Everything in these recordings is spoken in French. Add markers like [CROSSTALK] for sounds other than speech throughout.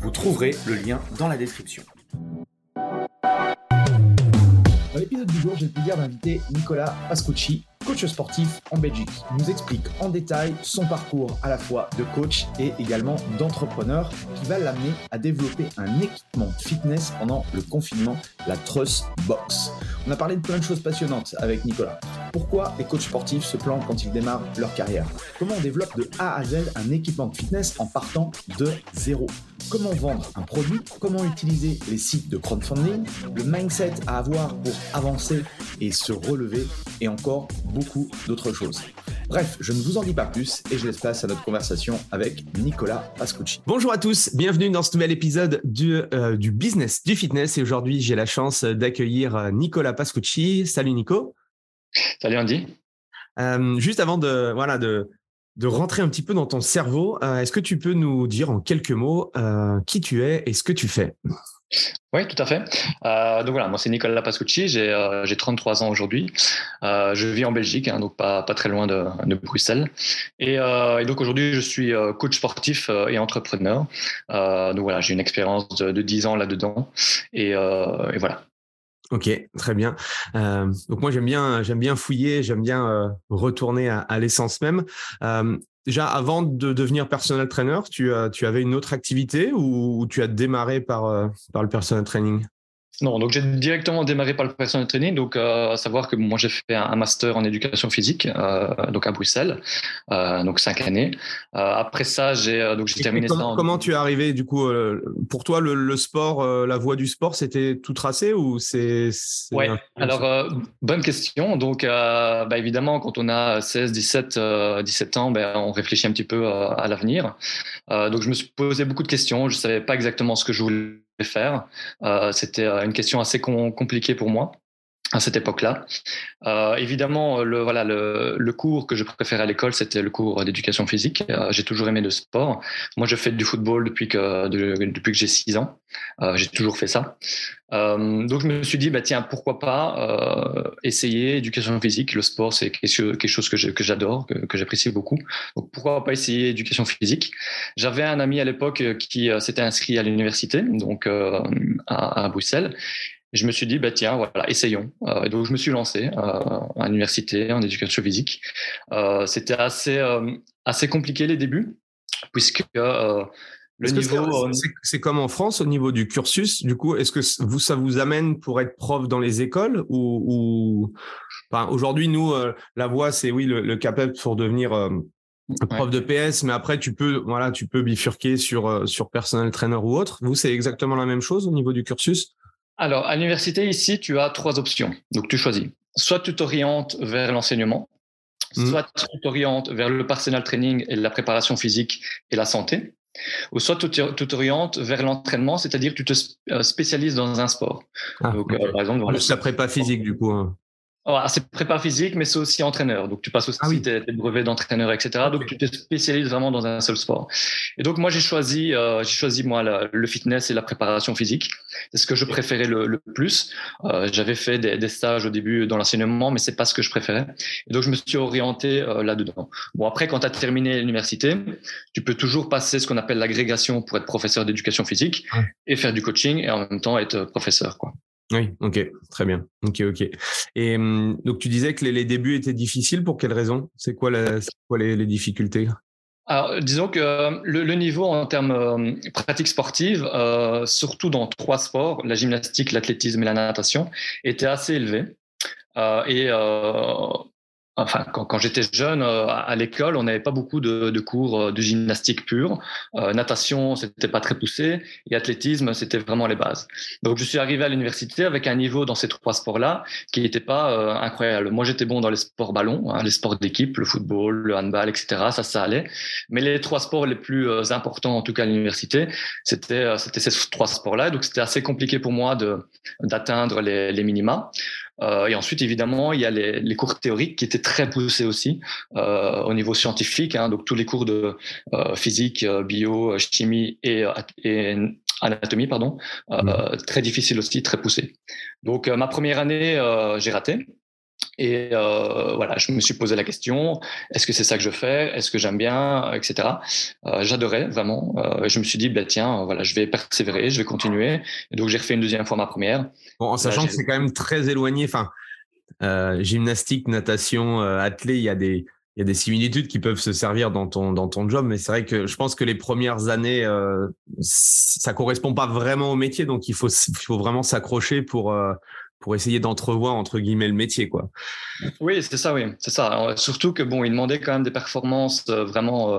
Vous trouverez le lien dans la description. Dans l'épisode du jour, j'ai le plaisir d'inviter Nicolas Pascucci, coach sportif en Belgique. Il nous explique en détail son parcours à la fois de coach et également d'entrepreneur qui va l'amener à développer un équipement fitness pendant le confinement, la Trust Box. On a parlé de plein de choses passionnantes avec Nicolas. Pourquoi les coachs sportifs se plantent quand ils démarrent leur carrière? Comment on développe de A à Z un équipement de fitness en partant de zéro? Comment vendre un produit? Comment utiliser les sites de crowdfunding? Le mindset à avoir pour avancer et se relever et encore beaucoup d'autres choses. Bref, je ne vous en dis pas plus et je laisse place à notre conversation avec Nicolas Pascucci. Bonjour à tous, bienvenue dans ce nouvel épisode du, euh, du business du fitness et aujourd'hui j'ai la chance d'accueillir euh, Nicolas Pascucci. Salut Nico. Salut Andy. Euh, juste avant de, voilà, de, de rentrer un petit peu dans ton cerveau, euh, est-ce que tu peux nous dire en quelques mots euh, qui tu es et ce que tu fais? Oui, tout à fait. donc voilà, moi c'est Nicolas Pascucci, j'ai 33 ans aujourd'hui. je vis en Belgique, hein, donc pas, pas très loin de, de Bruxelles. Et, donc aujourd'hui, je suis coach sportif et entrepreneur. donc voilà, j'ai une expérience de, de 10 ans là-dedans. Et, voilà. Ok, très bien. Euh, donc moi j'aime bien, j'aime bien fouiller, j'aime bien euh, retourner à, l'essence même. Euh, déjà, avant de devenir personal trainer, tu, tu avais une autre activité ou, ou tu as démarré par, euh, par le personal training? Non, donc j'ai directement démarré par le personal training, donc euh, à savoir que moi j'ai fait un, master en éducation physique, euh, donc à Bruxelles, euh, donc cinq années. après ça, j'ai donc j'ai terminé comment, ça. Comment tu es arrivé du coup Pour toi, le, sport, la voie du sport, c'était tout tracé ou c'est Ouais. Alors bonne question. Donc bah, évidemment, quand on a 16, 17, 17 ans, ben, on réfléchit un petit peu à l'avenir. donc je me suis posé beaucoup de questions. Je savais pas exactement ce que je voulais faire. Euh, c'était euh, une question assez compliquée pour moi à cette époque-là. Euh, évidemment, le, voilà, le, le, cours que je préférais à l'école, c'était le cours d'éducation physique. Euh, j'ai toujours aimé le sport. Moi, je fais du football depuis que, depuis que j'ai 6 ans. Euh, j'ai toujours fait ça. Euh, donc, je me suis dit, bah, tiens, pourquoi pas euh, essayer éducation physique. Le sport, c'est quelque chose que j'adore, que, j'apprécie beaucoup. Donc, pourquoi pas essayer éducation physique? J'avais un ami à l'époque qui s'était inscrit à l'université, donc à, à Bruxelles je me suis dit, bah, tiens, voilà, essayons. Euh, et donc, je me suis lancé euh, à l'université en éducation physique. Euh, c'était assez, euh, assez compliqué les débuts, puisque euh, le niveau. C'est comme en France au niveau du cursus. Du coup, est-ce que vous, ça vous amène pour être prof dans les écoles ou, ou... Enfin, aujourd'hui, nous, la voie, c'est oui, le, le CAPEP pour devenir prof de PS, mais après tu peux voilà tu peux bifurquer sur sur personnel trainer ou autre. Vous c'est exactement la même chose au niveau du cursus? Alors, à l'université, ici, tu as trois options. Donc, tu choisis. Soit tu t'orientes vers l'enseignement, hmm. soit tu t'orientes vers le personal training et la préparation physique et la santé, ou soit tu t'orientes vers l'entraînement, c'est-à-dire tu te euh, spécialises dans un sport. Ah, Donc, euh, par exemple, la prépa physique, du coup. Hein. Ah, c'est prépa physique, mais c'est aussi entraîneur. Donc, tu passes aussi ah tes, brevets d'entraîneur, etc. Donc, tu te spécialises vraiment dans un seul sport. Et donc, moi, j'ai choisi, euh, j'ai choisi moi le fitness et la préparation physique. C'est ce que je préférais le, plus. Euh, J'avais fait des, des, stages au début dans l'enseignement, mais c'est pas ce que je préférais. Et donc, je me suis orienté euh, là-dedans. Bon, après, quand tu as terminé l'université, tu peux toujours passer ce qu'on appelle l'agrégation pour être professeur d'éducation physique et faire du coaching et en même temps être professeur, quoi. Oui, ok, très bien. Ok, ok. Et hum, donc tu disais que les, débuts étaient difficiles. Pour quelles raisons C'est quoi, les, difficultés? Alors, disons que euh, le, niveau en termes euh, pratiques sportives, euh, surtout dans trois sports, la gymnastique, l'athlétisme et la natation, était assez élevé. et enfin, quand, j'étais jeune euh, à l'école, on n'avait pas beaucoup de, cours euh, de gymnastique pure. Euh, natation, c'était pas très poussé, et athlétisme, c'était vraiment les bases. Donc, je suis arrivé à l'université avec un niveau dans ces trois sports-là qui n'était pas incroyable. Moi, j'étais bon dans les sports ballon, hein, les sports d'équipe, le football, le handball, etc. Ça, ça allait. Mais les trois sports les plus importants, en tout cas à l'université, c'était c'était ces trois sports-là. Donc, c'était assez compliqué pour moi de d'atteindre les, les minima. Euh, et ensuite, évidemment, il y a les, les, cours théoriques qui étaient très poussés aussi euh, au niveau scientifique. Hein, donc tous les cours de euh, physique, euh, bio, chimie et, et anatomie, pardon, mmh. très difficiles aussi, très poussés. Donc ma première année, j'ai raté. Et euh, voilà, je me suis posé la question est-ce que c'est ça que je fais? Est-ce que j'aime bien, etc. Euh, J'adorais vraiment. Euh, je me suis dit bah tiens, voilà, je vais persévérer, je vais continuer. Et donc j'ai refait une deuxième fois ma première. Bon, en sachant que c'est quand même très éloigné. Enfin, gymnastique, natation, euh, athlé, il y a des il y a des similitudes qui peuvent se servir dans ton dans ton job, mais c'est vrai que je pense que les premières années, ça correspond pas vraiment au métier, donc il faut il faut vraiment s'accrocher pour pour essayer d'entrevoir entre guillemets le métier quoi. Oui, c'est ça oui, c'est ça. surtout que bon, il demandait quand même des performances euh, vraiment euh,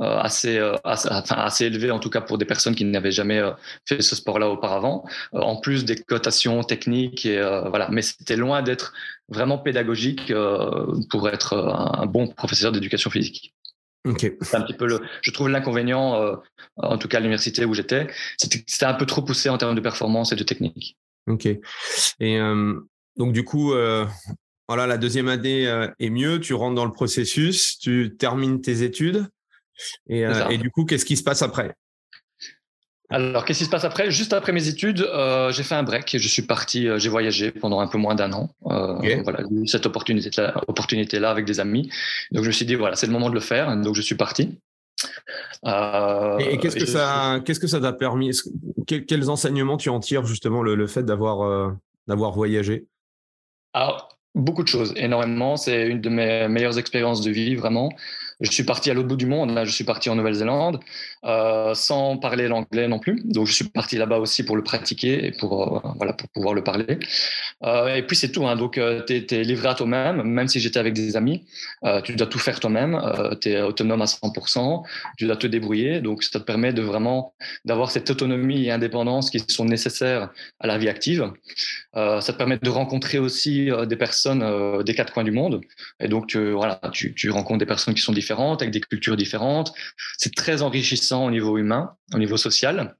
euh, assez assez, enfin, assez élevées en tout cas pour des personnes qui n'avaient jamais fait ce sport-là auparavant. en plus des cotations techniques et voilà, mais c'était loin d'être vraiment pédagogique pour être un bon professeur d'éducation physique. Okay. C'est un petit peu le, je trouve l'inconvénient, en tout cas à l'université où j'étais, c'était un peu trop poussé en termes de performance et de technique. Ok. Et donc du coup, voilà, la deuxième année est mieux. Tu rentres dans le processus, tu termines tes études, et, et du coup, qu'est-ce qui se passe après? Alors, qu'est-ce qui se passe après? Juste après mes études, j'ai fait un break. Je suis parti, j'ai voyagé pendant un peu moins d'un an. Voilà, cette opportunité-là opportunité -là avec des amis. Donc, je me suis dit, voilà, c'est le moment de le faire. Donc, je suis parti. Euh, et, qu'est-ce que ça, qu'est-ce que ça t'a permis? Quels enseignements tu en tires justement le, fait d'avoir euh, d'avoir voyagé? Alors, beaucoup de choses, énormément. C'est une de mes meilleures expériences de vie, vraiment. Je suis parti à l'autre bout du monde. Là, je suis parti en Nouvelle-Zélande euh, sans parler l'anglais non plus. Donc, je suis parti là-bas aussi pour le pratiquer et pour voilà pour pouvoir le parler. Euh, et puis c'est tout. Hein. Donc, tu es, livré à toi-même. Même si j'étais avec des amis, tu dois tout faire toi-même. tu es autonome à 100%. Tu dois te débrouiller. Donc, ça te permet de vraiment d'avoir cette autonomie et indépendance qui sont nécessaires à la vie active. ça te permet de rencontrer aussi des personnes des quatre coins du monde. Et donc, tu, voilà, tu, tu rencontres des personnes qui sont différentes, avec des cultures différentes. C'est très enrichissant au niveau humain, au niveau social.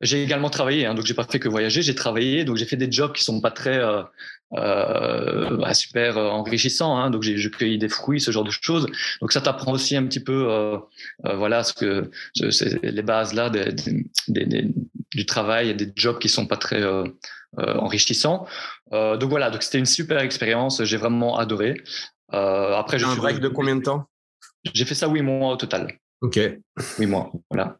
J'ai également travaillé, hein, donc j'ai pas fait que voyager, j'ai travaillé, donc j'ai fait des jobs qui sont pas très euh, euh, bah, super euh, enrichissants, hein, donc j'ai cueilli des fruits, ce genre de choses. Donc ça t'apprend aussi un petit peu, euh, voilà, ce que les bases là des, des, des, du travail et des jobs qui sont pas très enrichissants. donc voilà, donc c'était une super expérience, j'ai vraiment adoré. après, je un break de combien de temps? J'ai fait ça huit mois au total. Ok. Huit mois, voilà.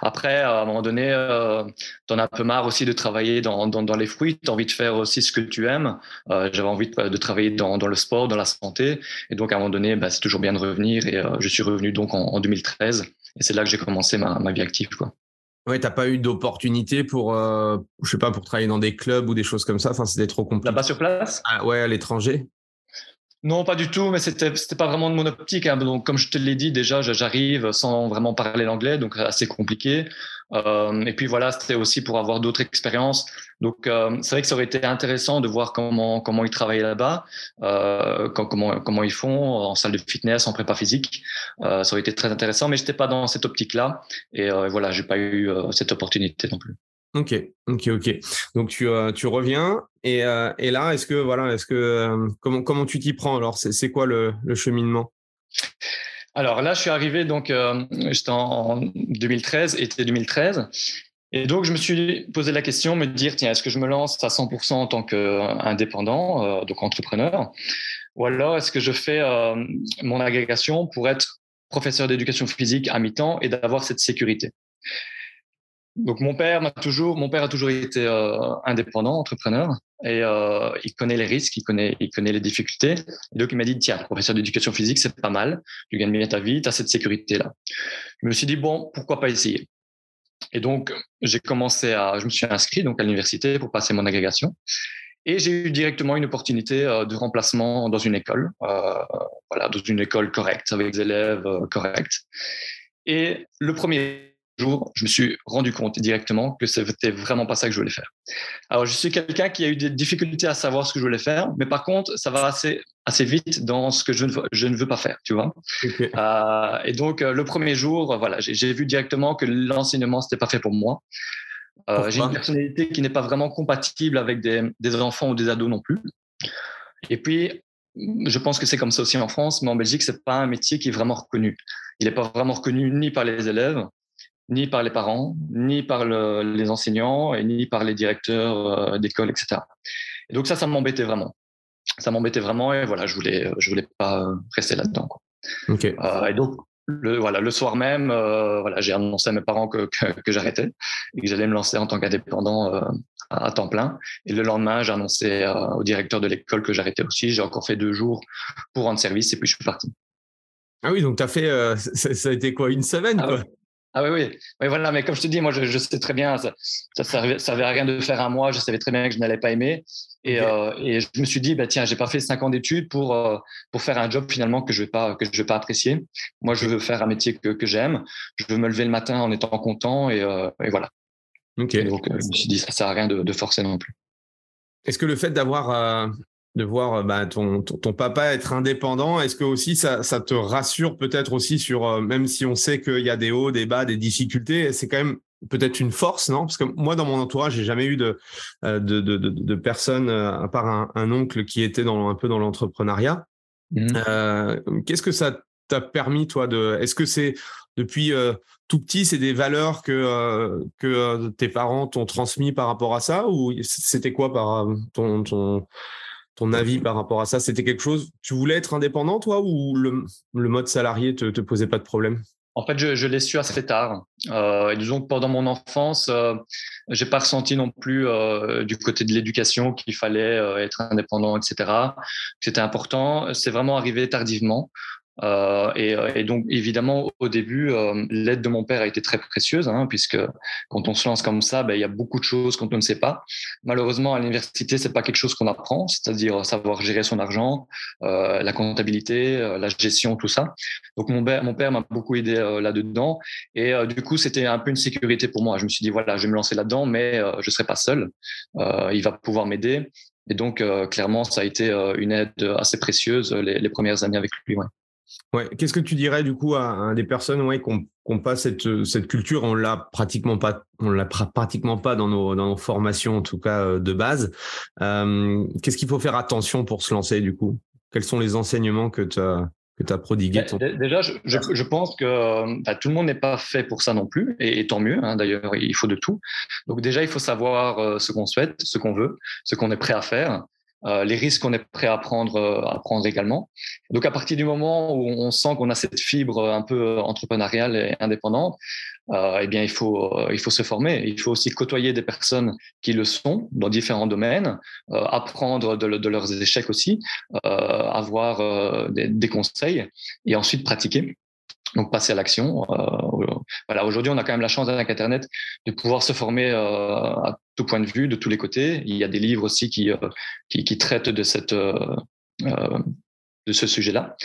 Après, à un moment donné, euh, tu en as un peu marre aussi de travailler dans, dans, dans les fruits. Tu as envie de faire aussi ce que tu aimes. Euh, J'avais envie de, de travailler dans, dans, le sport, dans la santé. Et donc, à un moment donné, bah, c'est toujours bien de revenir. Et euh, je suis revenu donc en, en 2013. Et c'est là que j'ai commencé ma, ma, vie active. Quoi. Ouais, t'as pas eu d'opportunité pour, euh, je sais pas, pour travailler dans des clubs ou des choses comme ça? Enfin, c'était trop compliqué. Là-bas sur place? Ah, Ouais, à l'étranger. Non, pas du tout, mais c'était c'était pas vraiment de mon optique. Hein. Donc, comme je te l'ai dit déjà, j'arrive sans vraiment parler l'anglais, donc assez compliqué. Euh, et puis voilà, c'était aussi pour avoir d'autres expériences. Donc, euh, c'est vrai que ça aurait été intéressant de voir comment comment ils travaillent là-bas, euh, comment comment ils font en salle de fitness, en prépa physique. Euh, ça aurait été très intéressant, mais j'étais pas dans cette optique-là. Et euh, voilà, j'ai pas eu euh, cette opportunité non plus. Ok, ok, ok. Donc tu, euh, tu reviens et, euh, et là, est-ce que voilà, est-ce que euh, comment comment tu t'y prends alors? C'est quoi le, cheminement? Alors là, je suis arrivé donc j'étais en, 2013, été 2013, et donc je me suis posé la question, me dire tiens, est-ce que je me lance à 100% en tant qu'indépendant, donc entrepreneur, ou alors est-ce que je fais mon agrégation pour être professeur d'éducation physique à mi-temps et d'avoir cette sécurité? Donc mon père m'a toujours, mon père a toujours été euh, indépendant, entrepreneur, et euh, il connaît les risques, il connaît, il connaît les difficultés. Et donc il m'a dit tiens, professeur d'éducation physique, c'est pas mal, tu gagnes bien ta vie, tu as cette sécurité là. Je me suis dit bon, pourquoi pas essayer? Et donc j'ai commencé à, je me suis inscrit donc à l'université pour passer mon agrégation. Et j'ai eu directement une opportunité de remplacement dans une école, voilà, dans une école correcte, avec des élèves corrects. Et le premier jour, je me suis rendu compte directement que c'était vraiment pas ça que je voulais faire. Alors, je suis quelqu'un qui a eu des difficultés à savoir ce que je voulais faire, mais par contre, ça va assez, assez vite dans ce que je ne, je ne veux pas faire, tu vois. Euh, et donc, euh, le premier jour, voilà, j'ai vu directement que l'enseignement, c'était pas fait pour moi. Euh, j'ai une personnalité qui n'est pas vraiment compatible avec des, des enfants ou des ados non plus. Et puis, je pense que c'est comme ça aussi en France, mais en Belgique, c'est pas un métier qui est vraiment reconnu. Il n'est pas vraiment reconnu ni par les élèves, ni par les parents, ni par les enseignants, et ni par les directeurs euh, d'école, etc. Et donc ça, ça m'embêtait vraiment. Ça m'embêtait vraiment, et voilà, je voulais, je voulais pas rester là-dedans. Euh, et donc le, voilà, le soir même, euh, voilà, j'ai annoncé à mes parents que, que, j'arrêtais et que j'allais me lancer en tant qu'indépendant à, temps plein. Et le lendemain, j'ai annoncé au directeur de l'école que j'arrêtais aussi. J'ai encore fait deux jours pour rendre service et puis je suis parti. Ah oui, donc tu as fait, ça, a été quoi, une semaine ah quoi? Ah oui, oui, oui. voilà, mais comme je te dis, moi, je, sais très bien, ça ne servait, servait, à rien de faire un mois, je savais très bien que je n'allais pas aimer. Et, euh, et, je me suis dit, bah, tiens, j'ai pas fait cinq ans d'études pour, euh, pour faire un job finalement que je vais pas, que je vais pas apprécier. Moi, je veux faire un métier que, que j'aime. Je veux me lever le matin en étant content et, euh, et voilà. donc, je me suis dit, ça sert à rien de, de forcer non plus. Est-ce que le fait d'avoir de voir euh, bah, ton, ton, papa être indépendant. Est-ce que aussi ça, ça te rassure peut-être aussi sur, euh, même si on sait qu'il y a des hauts, des bas, des difficultés, c'est quand même peut-être une force, non? Parce que moi, dans mon entourage, j'ai jamais eu de, euh, de, de, de, personnes, à part un, oncle qui était dans, un peu dans l'entrepreneuriat. Mmh. Qu'est-ce que ça t'a permis, toi, de... Est-ce que c'est depuis tout petit, c'est des valeurs que, que tes parents t'ont transmis par rapport à ça? Ou c'était quoi par ton... ton ton avis par rapport à ça C'était quelque chose, tu voulais être indépendant toi ou le, mode salarié te, te posait pas de problème? En fait, je, l'ai su assez tard. Euh, et disons que pendant mon enfance, euh, j'ai pas ressenti non plus euh, du côté de l'éducation qu'il fallait être indépendant, etc. C'était important. C'est vraiment arrivé tardivement. Euh, et, euh, et, donc, évidemment, au début, euh, l'aide de mon père a été très précieuse, hein, puisque quand on se lance comme ça, ben, il y a beaucoup de choses qu'on ne sait pas. Malheureusement, à l'université, c'est pas quelque chose qu'on apprend, c'est-à-dire savoir gérer son argent, euh, la comptabilité, euh, la gestion, tout ça. Donc, mon père, mon père m'a beaucoup aidé là-dedans, et du coup, c'était un peu une sécurité pour moi. Je me suis dit, voilà, je vais me lancer là-dedans, mais je serai pas seul. il va pouvoir m'aider. Et donc, clairement, ça a été une aide assez précieuse les, les premières années avec lui. Ouais. Ouais. Qu'est-ce que tu dirais du coup à, des personnes ouais, qui n'ont pas cette, cette culture On l'a pratiquement pas, on l'a pratiquement pas dans nos, dans nos formations en tout cas euh, de base. Euh, Qu'est-ce qu'il faut faire attention pour se lancer du coup? Quels sont les enseignements que tu as que tu as prodigué Déjà, je, je, pense que bah, tout le monde n'est pas fait pour ça non plus, et, tant mieux. Hein, D'ailleurs, il faut de tout. Donc déjà, il faut savoir euh, ce qu'on souhaite, ce qu'on veut, ce qu'on est prêt à faire. Euh, les risques qu'on est prêt à prendre, euh, également. Donc à partir du moment où on sent qu'on a cette fibre un peu entrepreneuriale et indépendante, euh, eh bien il faut il faut se former. Il faut aussi côtoyer des personnes qui le sont dans différents domaines, apprendre de, leurs échecs aussi, avoir des, conseils et ensuite pratiquer donc passer à l'action. Euh, voilà, aujourd'hui, on a quand même la chance avec Internet de pouvoir se former euh, à tout point de vue, de tous les côtés. Il y a des livres aussi qui, euh, qui, traitent de cette de ce sujet-là.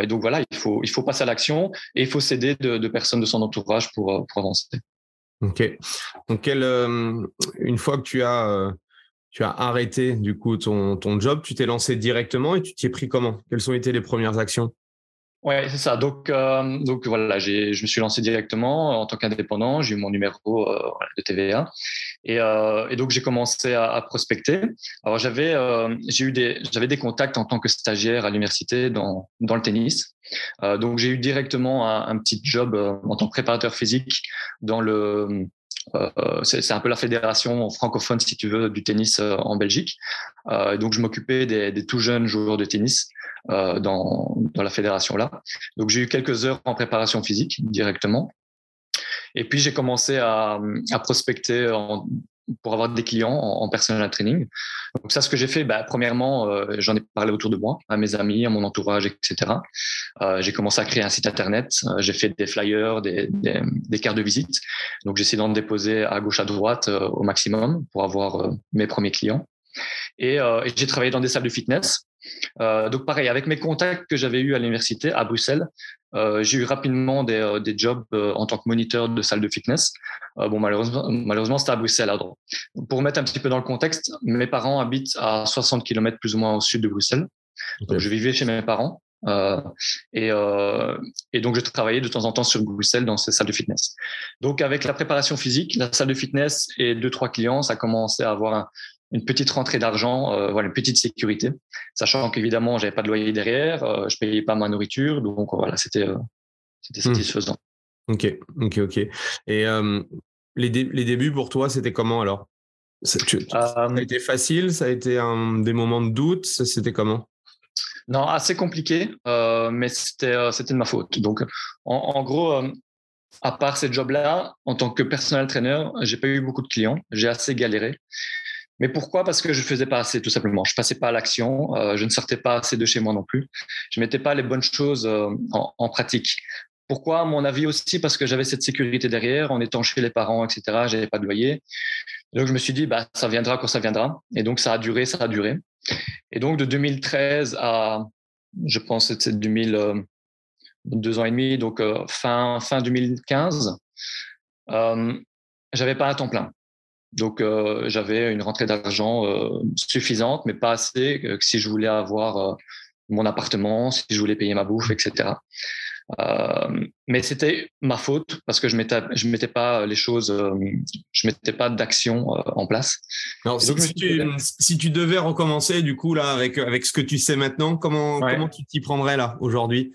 et donc voilà, il faut il faut passer à l'action et il faut s'aider de, personnes de son entourage pour, pour avancer. Ok. Donc une fois que tu as tu as arrêté du coup ton, ton job, tu t'es lancé directement et tu t'y es pris comment? Quelles ont été les premières actions? Ouais, c'est ça. Donc, euh, donc voilà, je me suis lancé directement en tant qu'indépendant. J'ai eu mon numéro euh, de TVA et, euh, et donc j'ai commencé à, à, prospecter. Alors j'avais, euh, j'ai eu des, j'avais des contacts en tant que stagiaire à l'université dans dans le tennis. Euh, donc j'ai eu directement un, un petit job en tant que préparateur physique dans le euh, c'est un peu la fédération francophone, si tu veux, du tennis en Belgique. Euh, donc, je m'occupais des, des, tout jeunes joueurs de tennis euh, dans, la fédération là. Donc j'ai eu quelques heures en préparation physique directement. Et puis j'ai commencé à, prospecter pour avoir des clients en, en, personal training. Donc ça, ce que j'ai fait, bah, premièrement, euh, j'en ai parlé autour de moi, à mes amis, à mon entourage, etc. Euh, j'ai commencé à créer un site internet. J'ai fait des flyers, des, cartes de visite. Donc j'essaie d'en déposer à gauche, à droite au maximum pour avoir mes premiers clients. Et j'ai travaillé dans des salles de fitness. Donc pareil, avec mes contacts que j'avais eus à l'université à Bruxelles, j'ai eu rapidement des, des jobs en tant que moniteur de salle de fitness. bon, malheureusement, malheureusement c'était à Bruxelles. Alors, pour mettre un petit peu dans le contexte, mes parents habitent à 60 km plus ou moins au sud de Bruxelles. Donc, je vivais chez mes parents. Euh, et, euh, et, donc, je travaillais de temps en temps sur Bruxelles dans ces salles de fitness. Donc, avec la préparation physique, la salle de fitness et deux, trois clients, ça commençait à avoir une petite rentrée d'argent, euh, voilà, une petite sécurité, sachant qu'évidemment, j'avais pas de loyer derrière, euh, je payais pas ma nourriture, donc voilà, c'était euh, c'était hmm. satisfaisant. Ok, ok, ok. Et les, les débuts pour toi, c'était comment alors? Ça, ça, a été facile Ça a été un, des moments de doute C'était comment? Non, assez compliqué, euh, mais c'était euh, c'était de ma faute. Donc, en, gros, euh, à part ces jobs-là, en tant que personnel trainer, j'ai pas eu beaucoup de clients. J'ai assez galéré. Mais pourquoi? Parce que je faisais pas assez, tout simplement. Je passais pas à l'action. je ne sortais pas assez de chez moi non plus. Je mettais pas les bonnes choses en, en, pratique. Pourquoi? Mon avis aussi parce que j'avais cette sécurité derrière, en étant chez les parents, etc. J'avais pas de loyer. Donc je me suis dit, bah ça viendra quand ça viendra. Et donc ça a duré, ça a duré. Et donc, de 2013 à, je pense, c'était 2000, euh, deux ans et demi, donc euh, fin, fin 2015, euh, j'avais pas un temps plein. Donc, euh, j'avais une rentrée d'argent suffisante, mais pas assez que si je voulais avoir mon appartement, si je voulais payer ma bouffe, etc. Euh, mais c'était ma faute parce que je mettais, je mettais pas les choses, euh, je mettais pas d'action euh, en place. donc, si, tu, si, tu, devais recommencer du coup là avec avec ce que tu sais maintenant, comment comment tu t'y prendrais là aujourd'hui?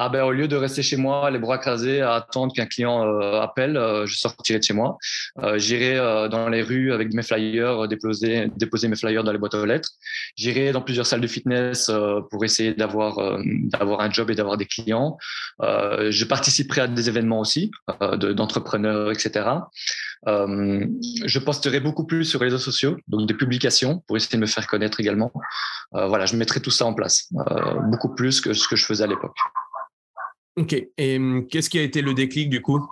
Ah ben, au lieu de rester chez moi, les bras crasés, à attendre qu'un client euh, appelle, euh, je sortirai de chez moi. Euh, j'irai dans les rues avec mes flyers, déposer, déposer mes flyers dans les boîtes aux lettres. J'irai dans plusieurs salles de fitness pour essayer d'avoir d'avoir un job et d'avoir des clients. je participerai à des événements aussi d'entrepreneurs, etc. je posterai beaucoup plus sur les réseaux sociaux, donc des publications pour essayer de me faire connaître également. voilà, je mettrai tout ça en place, beaucoup plus que ce que je faisais à l'époque. Ok. Et hum, qu'est-ce qui a été le déclic du coup?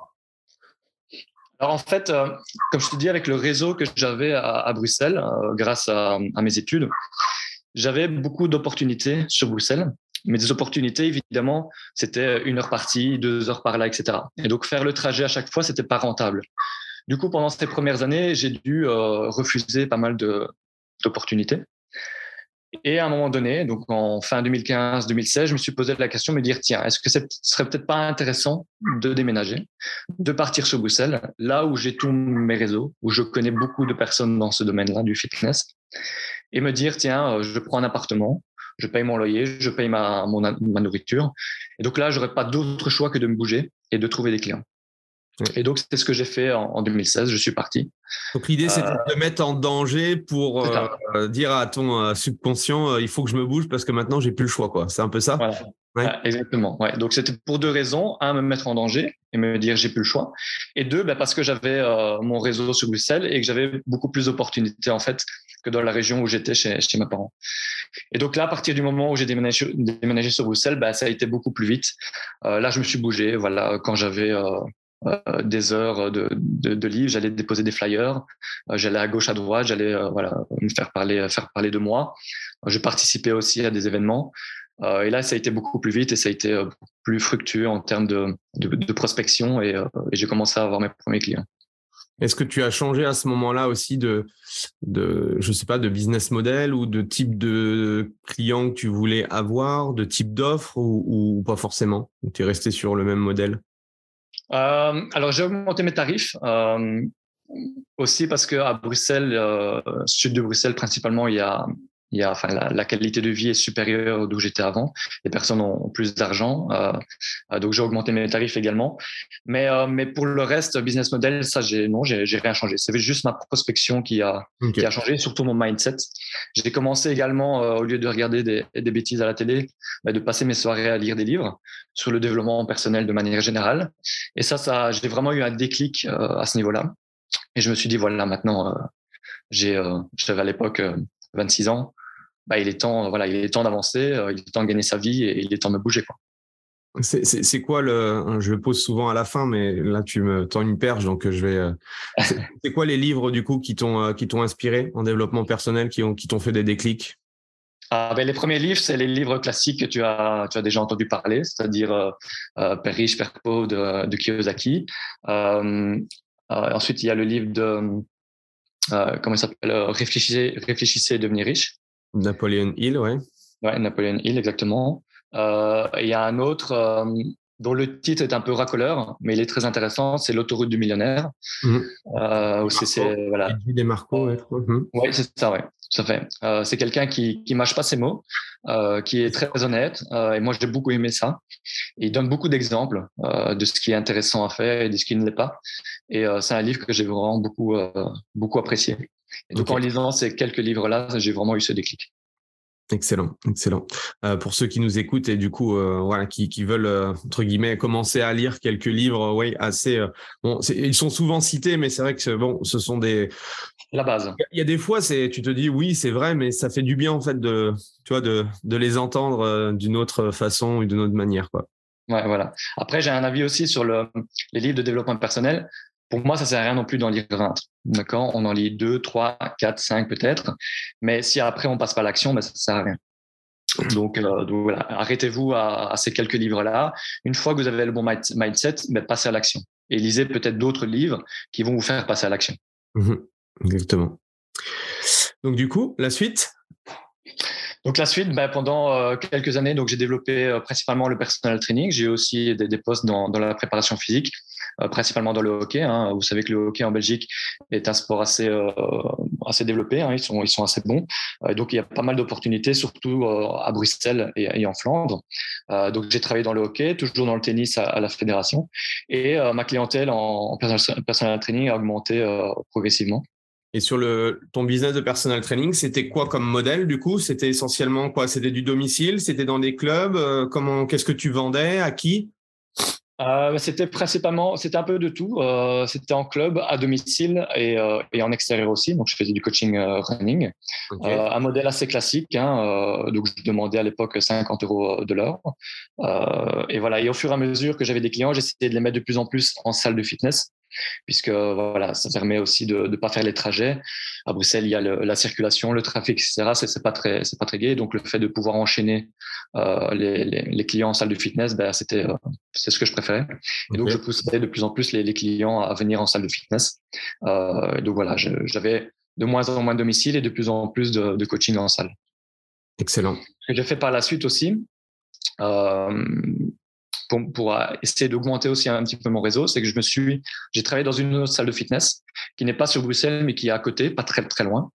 Alors en fait, euh, comme je te dis, avec le réseau que j'avais à, Bruxelles, euh, grâce à, mes études, j'avais beaucoup d'opportunités sur Bruxelles. Mais des opportunités, évidemment, c'était une heure par-ci, deux heures par là, etc. Et donc faire le trajet à chaque fois, c'était pas rentable. Du coup, pendant ces premières années, j'ai dû euh, refuser pas mal d'opportunités. Et à un moment donné, donc en fin 2015-2016, je me suis posé la question de me dire, tiens, est-ce que ce serait peut-être pas intéressant de déménager, de partir sur Bruxelles, là où j'ai tous mes réseaux, où je connais beaucoup de personnes dans ce domaine-là du fitness, et me dire, tiens, euh, je prends un appartement, je paye mon loyer, je paye ma, ma nourriture. Et donc là, j'aurais pas d'autre choix que de me bouger et de trouver des clients. Et donc, c'est ce que j'ai fait en, 2016. Je suis parti. Donc, l'idée, c'était euh, de mettre en danger pour euh, dire à ton euh, subconscient, il faut que je me bouge parce que maintenant, j'ai plus le choix. quoi. C'est un peu ça? Voilà. exactement. Ouais. Donc, c'était pour deux raisons. Un, me mettre en danger et me dire, j'ai plus le choix. Et deux, bah, parce que j'avais mon réseau sur Bruxelles et que j'avais beaucoup plus d'opportunités, en fait, que dans la région où j'étais chez, chez mes parents. Et donc là, à partir du moment où j'ai déménagé, déménagé, sur Bruxelles, bah, ça a été beaucoup plus vite. là, je me suis bougé. Voilà, quand j'avais euh, des heures de, de, livres, j'allais déposer des flyers, euh, j'allais à gauche à droite, j'allais euh, voilà me faire parler faire parler de moi. je participais aussi à des événements. et là, ça a été beaucoup plus vite et ça a été plus fructueux en termes de, de, prospection et, j'ai commencé à avoir mes premiers clients. Est-ce que tu as changé à ce moment-là aussi de, de, je sais pas, de business model ou de type de client que tu voulais avoir, de type d'offre ou, ou, pas forcément? Tu es resté sur le même modèle? euh, alors, j'ai augmenté mes tarifs. Euh, aussi parce qu'à Bruxelles, euh, sud de Bruxelles principalement, il y a il y a, enfin, la, qualité de vie est supérieure d'où j'étais avant. Les personnes ont plus d'argent, euh, donc j'ai augmenté mes tarifs également. Mais, euh, mais pour le reste, business model, ça, j'ai non, j'ai rien changé. C'est juste ma prospection qui a, qui a changé, surtout mon mindset. J'ai commencé également, euh, au lieu de regarder des, des bêtises à la télé, bah, de passer mes soirées à lire des livres sur le développement personnel de manière générale. Et ça, ça, j'ai vraiment eu un déclic à ce niveau-là. Et je me suis dit voilà, maintenant, j'ai, j'avais à l'époque 26 ans, bah, il est temps, voilà, il est temps d'avancer, euh, il est temps de gagner sa vie et il est temps de bouger. Quoi. C'est quoi le. Je le pose souvent à la fin, mais là, tu me tends une perche, donc je vais. [LAUGHS] C'est quoi les livres, du coup, qui t'ont inspiré en développement personnel, qui t'ont qui fait des déclics? Ah, ben, les premiers livres, c'est les livres classiques que tu as, tu as déjà entendu parler, c'est-à-dire euh, euh, Père riche, Père pauvre de, de Kiyosaki. Euh, ensuite, il y a le livre de, comment il s'appelle Réfléchissez, Réfléchissez et devenez riche. Napoléon Hill, ouais. Ouais, Napoléon Hill, exactement. il y a un autre dont le titre est un peu racoleur, mais il est très intéressant. C'est l'autoroute du millionnaire. Mmh. Euh, c'est voilà. Des Marco, ouais, mmh. ouais c'est ça, ouais. Tout à fait. Euh, c'est quelqu'un qui qui mâche pas ses mots, euh, qui est très honnête. Euh, et moi, j'ai beaucoup aimé ça. il donne beaucoup d'exemples euh, de ce qui est intéressant à faire et de ce qui ne l'est pas. Et euh, c'est un livre que j'ai vraiment beaucoup beaucoup apprécié. Et donc, en lisant ces quelques livres-là, j'ai vraiment eu ce déclic. Excellent, excellent. Euh, pour ceux qui nous écoutent et du coup, euh, voilà, qui, qui veulent euh, entre guillemets commencer à lire quelques livres, oui, assez. bon, ils sont souvent cités, mais c'est vrai que bon, ce sont des. La base. Il y a des fois, c'est, tu te dis oui, c'est vrai, mais ça fait du bien en fait de, tu vois, de, de les entendre d'une autre façon ou d'une autre manière, quoi. Ouais, voilà. Après, j'ai un avis aussi sur le, les livres de développement personnel pour moi, ça sert à rien non plus d'en lire 20. D'accord? On en lit 2, 3, 4, 5 peut-être. Mais si après on passe pas à l'action, ben, ça sert à rien. Donc, euh, voilà, arrêtez-vous à, ces quelques livres-là. Une fois que vous avez le bon mindset, ben, passez à l'action. Et lisez peut-être d'autres livres qui vont vous faire passer à l'action. Mmh exactement. Donc du coup, la suite? Donc la suite, ben, pendant euh, quelques années, donc j'ai développé euh, principalement le personal training. J'ai aussi des, des postes dans, dans, la préparation physique. Euh, principalement dans le hockey. Hein. Vous savez que le hockey en Belgique est un sport assez euh, assez développé. Hein. Ils sont ils sont assez bons. Euh, donc il y a pas mal d'opportunités, surtout à Bruxelles et, en Flandre. donc j'ai travaillé dans le hockey, toujours dans le tennis à, la fédération, et ma clientèle en, personal training a augmenté progressivement. Et sur le, ton business de personal training, c'était quoi comme modèle du coup? C'était essentiellement quoi? C'était du domicile? C'était dans des clubs? Comment Qu'est-ce que tu vendais? À qui? Euh, c'était principalement, c'était un peu de tout. Euh, c'était en club, à domicile et, euh, et, en extérieur aussi. Donc, je faisais du coaching euh, running. Euh, un modèle assez classique. Hein, euh, donc, je demandais à l'époque 50 euros de l'heure. et voilà. Et au fur et à mesure que j'avais des clients, j'essayais de les mettre de plus en plus en salle de fitness puisque voilà, ça permet aussi de ne pas faire les trajets. À Bruxelles, il y a le, la circulation, le trafic, etc. C'est pas très, c'est pas très gai. Donc le fait de pouvoir enchaîner euh, les, les, les, clients en salle de fitness, ben, c'était, euh, c'est ce que je préférais. Et donc je poussais de plus en plus les, les, clients à venir en salle de fitness. Euh, donc voilà, j'avais de moins en moins de domicile et de plus en plus de, de coaching en salle. Excellent. Ce que j'ai fait par la suite aussi, euh, pour, pour essayer d'augmenter aussi un petit peu mon réseau, c'est que je me suis, j'ai travaillé dans une autre salle de fitness qui n'est pas sur Bruxelles, mais qui est à côté, pas très très loin.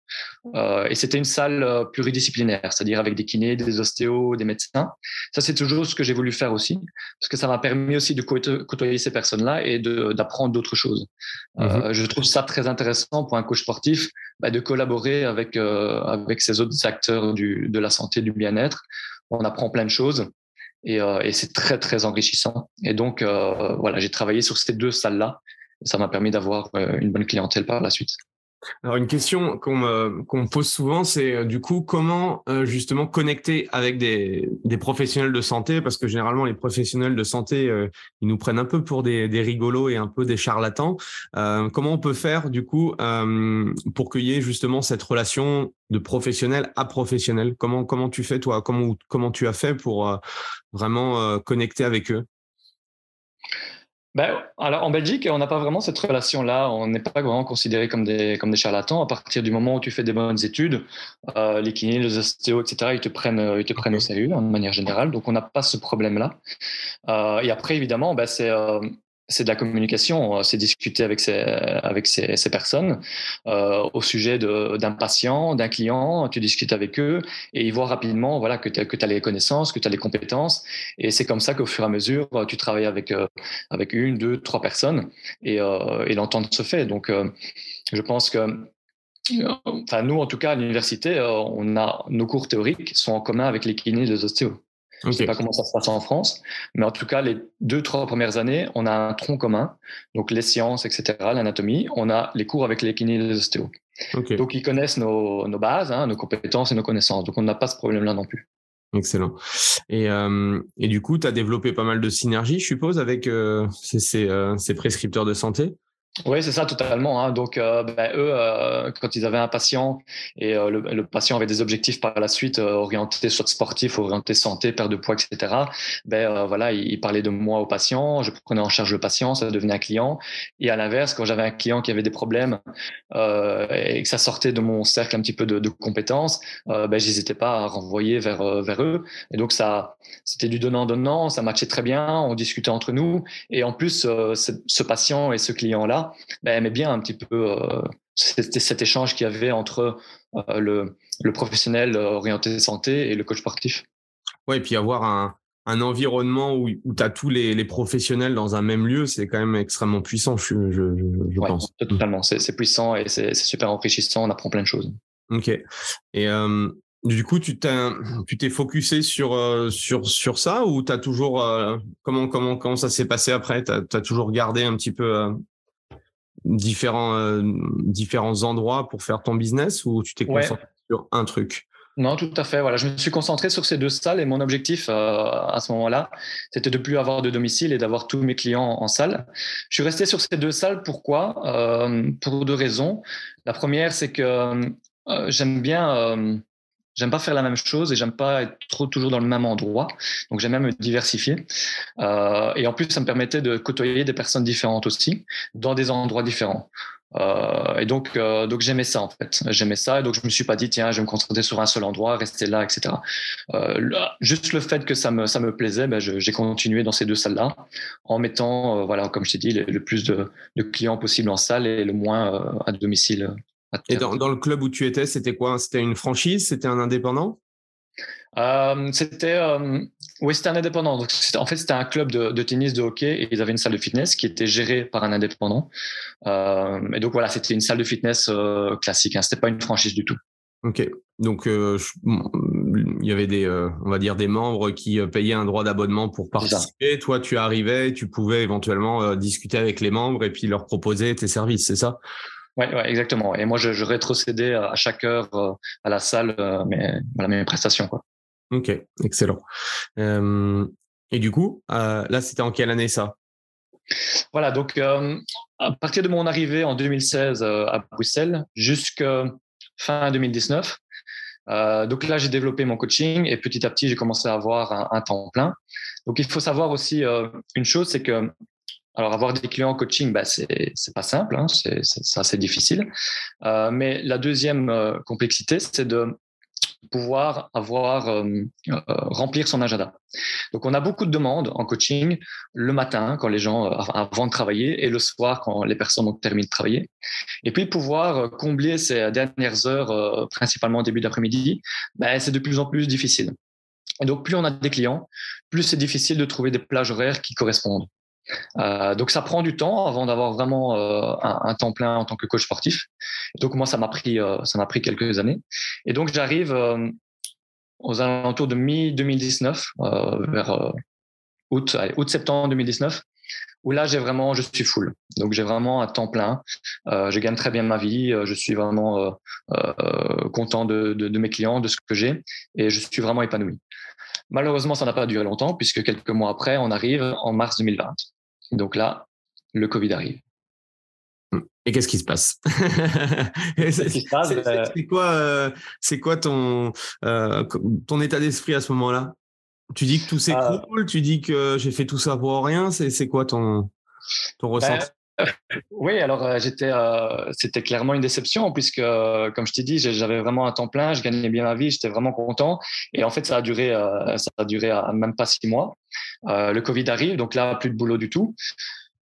Euh, et c'était une salle euh, pluridisciplinaire, c'est-à-dire avec des kinés, des ostéos, des médecins. Ça, c'est toujours ce que j'ai voulu faire aussi, parce que ça m'a permis aussi de côtoyer ces personnes-là et d'apprendre d'autres choses. Euh, mhm. je trouve ça très intéressant pour un coach sportif bah, de collaborer avec euh, avec ces autres acteurs du, de la santé, du bien-être. On apprend plein de choses et, euh, et c'est très très enrichissant. Et donc euh, voilà, j'ai travaillé sur ces deux salles-là. Ça m'a permis d'avoir euh, une bonne clientèle par la suite. Alors une question qu'on me, pose souvent, c'est euh, du coup comment euh, justement connecter avec des, des, professionnels de santé, parce que généralement les professionnels de santé, euh, ils nous prennent un peu pour des, des rigolos et un peu des charlatans. comment on peut faire du coup pour qu'il y ait justement cette relation de professionnel à professionnel? Comment comment tu fais toi? Comment comment tu as fait pour vraiment connecter avec eux? Ben, alors en Belgique, on n'a pas vraiment cette relation-là. On n'est pas vraiment considéré comme des, comme des charlatans. À partir du moment où tu fais des bonnes études, euh, les kinés, les ostéos, etc., ils te prennent, ils te prennent au sérieux hein, de manière générale. Donc on n'a pas ce problème-là. Euh, et après, évidemment, ben, c'est euh, c'est de la communication, euh, c'est discuter avec ces, ces personnes euh, au sujet d'un patient, d'un client, tu discutes avec eux et ils voient rapidement voilà, que tu as, les connaissances, que tu as les compétences. Et c'est comme ça qu'au fur et à mesure, tu travailles avec, euh, une, deux, trois personnes et, euh, l'entente se fait. Donc, euh, je pense que Enfin, nous, en tout cas, à l'université, on a nos cours théoriques sont en commun avec les kinés et les ostéos. Je ne sais pas comment ça se passe en France, mais en tout cas, les deux, trois premières années, on a un tronc commun, donc les sciences, etc., l'anatomie. On a les cours avec les kinés et les ostéos. Donc, ils connaissent nos, nos bases, hein, nos compétences et nos connaissances. Donc, on n'a pas ce problème-là non plus. Excellent. Et, et du coup, tu as développé pas mal de synergies, je suppose, avec ces, ces prescripteurs de santé? Oui, c'est ça totalement. Hein. Donc, euh, ben, eux, euh, quand ils avaient un patient et euh, le, patient avait des objectifs par la suite orientés soit sportifs, orientés santé, perte de poids, etc. Ben voilà, ils, parlaient de moi au patient, je prenais en charge le patient, ça devenait un client. Et à l'inverse, quand j'avais un client qui avait des problèmes et que ça sortait de mon cercle un petit peu de, de compétences, ben j'hésitais pas à renvoyer vers vers eux. Et donc ça, c'était du donnant donnant, ça matchait très bien, on discutait entre nous. Et en plus, ce patient et ce client là ben, aimait bien un petit peu euh, cet, échange qu'il y avait entre euh, le, le, professionnel orienté santé et le coach sportif. Oui, et puis avoir un, un environnement où, où tu as tous les, les, professionnels dans un même lieu, c'est quand même extrêmement puissant, je, je, je, pense. Totalement, c'est puissant et c'est super enrichissant, on apprend plein de choses. Ok. Et euh, du coup, tu t'es tu t'es focusé sur sur sur ça ou tu as toujours comment comment comment ça s'est passé après? Tu as, toujours gardé un petit peu différents, euh, différents endroits pour faire ton business ou tu t'es concentré sur un truc? Non, tout à fait. Voilà, je me suis concentré sur ces deux salles et mon objectif euh, à ce moment-là, c'était de plus avoir de domicile et d'avoir tous mes clients en, salle. Je suis resté sur ces deux salles. Pourquoi? Euh, Pour deux raisons. La première, c'est que j'aime bien J'aime pas faire la même chose et j'aime pas être trop toujours dans le même endroit. Donc j'aime bien me diversifier. Euh, et en plus, ça me permettait de côtoyer des personnes différentes aussi, dans des endroits différents. Euh, et donc, euh, donc j'aimais ça en fait. J'aimais ça et donc je me suis pas dit tiens, je vais me concentrer sur un seul endroit, rester là, etc. juste le fait que ça me ça me plaisait, ben, j'ai continué dans ces deux salles-là, en mettant voilà comme je t'ai dit le, plus de, de, clients possible en salle et le moins à domicile et dans, dans, le club où tu étais, c'était quoi? C'était une franchise? C'était un indépendant? Euh, C'était euh, oui, c'était un indépendant. Donc, en fait, c'était un club de, de, tennis, de hockey, et ils avaient une salle de fitness qui était gérée par un indépendant. Euh, et donc voilà, c'était une salle de fitness classique. Hein, c'était pas une franchise du tout. Ok. Donc il y avait des, on va dire des membres qui payaient un droit d'abonnement pour participer. Toi, tu arrivais, tu pouvais éventuellement discuter avec les membres et puis leur proposer tes services, c'est ça? Oui, ouais, exactement. Et moi, je, je, rétrocédais à chaque heure euh, à la salle euh, mes, voilà, mes prestations. Quoi. Ok, excellent. Euh, et du coup, là, c'était en quelle année ça? Voilà, donc à partir de mon arrivée en 2016 à Bruxelles jusqu'à fin 2019, donc là, j'ai développé mon coaching et petit à petit, j'ai commencé à avoir un, un, temps plein. Donc il faut savoir aussi une chose, c'est que alors, avoir des clients en coaching, bah, c'est pas simple, hein, c'est assez difficile. Euh, mais la deuxième euh, complexité, c'est de pouvoir avoir euh, euh, remplir son agenda. Donc, on a beaucoup de demandes en coaching le matin quand les gens avant de travailler et le soir quand les personnes ont terminé de travailler. Et puis pouvoir combler ces dernières heures, principalement au début d'après-midi, bah, c'est de plus en plus difficile. Et donc, plus on a des clients, plus c'est difficile de trouver des plages horaires qui correspondent. Euh, donc ça prend du temps avant d'avoir vraiment euh, un, temps plein en tant que coach sportif. Donc moi ça m'a pris euh, ça m'a pris quelques années. Et donc j'arrive aux alentours de mi 2019 vers août août septembre 2019 où là j'ai vraiment je suis full. Donc j'ai vraiment un temps plein. je gagne très bien ma vie. je suis vraiment content de mes clients, de ce que j'ai et je suis vraiment épanoui. Malheureusement, ça n'a pas duré longtemps puisque quelques mois après, on arrive en mars 2020. Donc là, le Covid arrive. Et qu'est-ce qui se passe? [LAUGHS] C'est quoi, euh, c'est quoi ton, euh, ton état d'esprit à ce moment-là? Tu dis que tout s'écroule, euh, tu dis que j'ai fait tout ça pour rien. C'est quoi ton, ton ben, ressenti? Oui, alors j'étais, c'était clairement une déception puisque, comme je t'ai dit, j'avais vraiment un temps plein, je gagnais bien ma vie, j'étais vraiment content. Et en fait, ça a duré, ça a duré même pas six mois. Euh, le Covid arrive, donc là, plus de boulot du tout.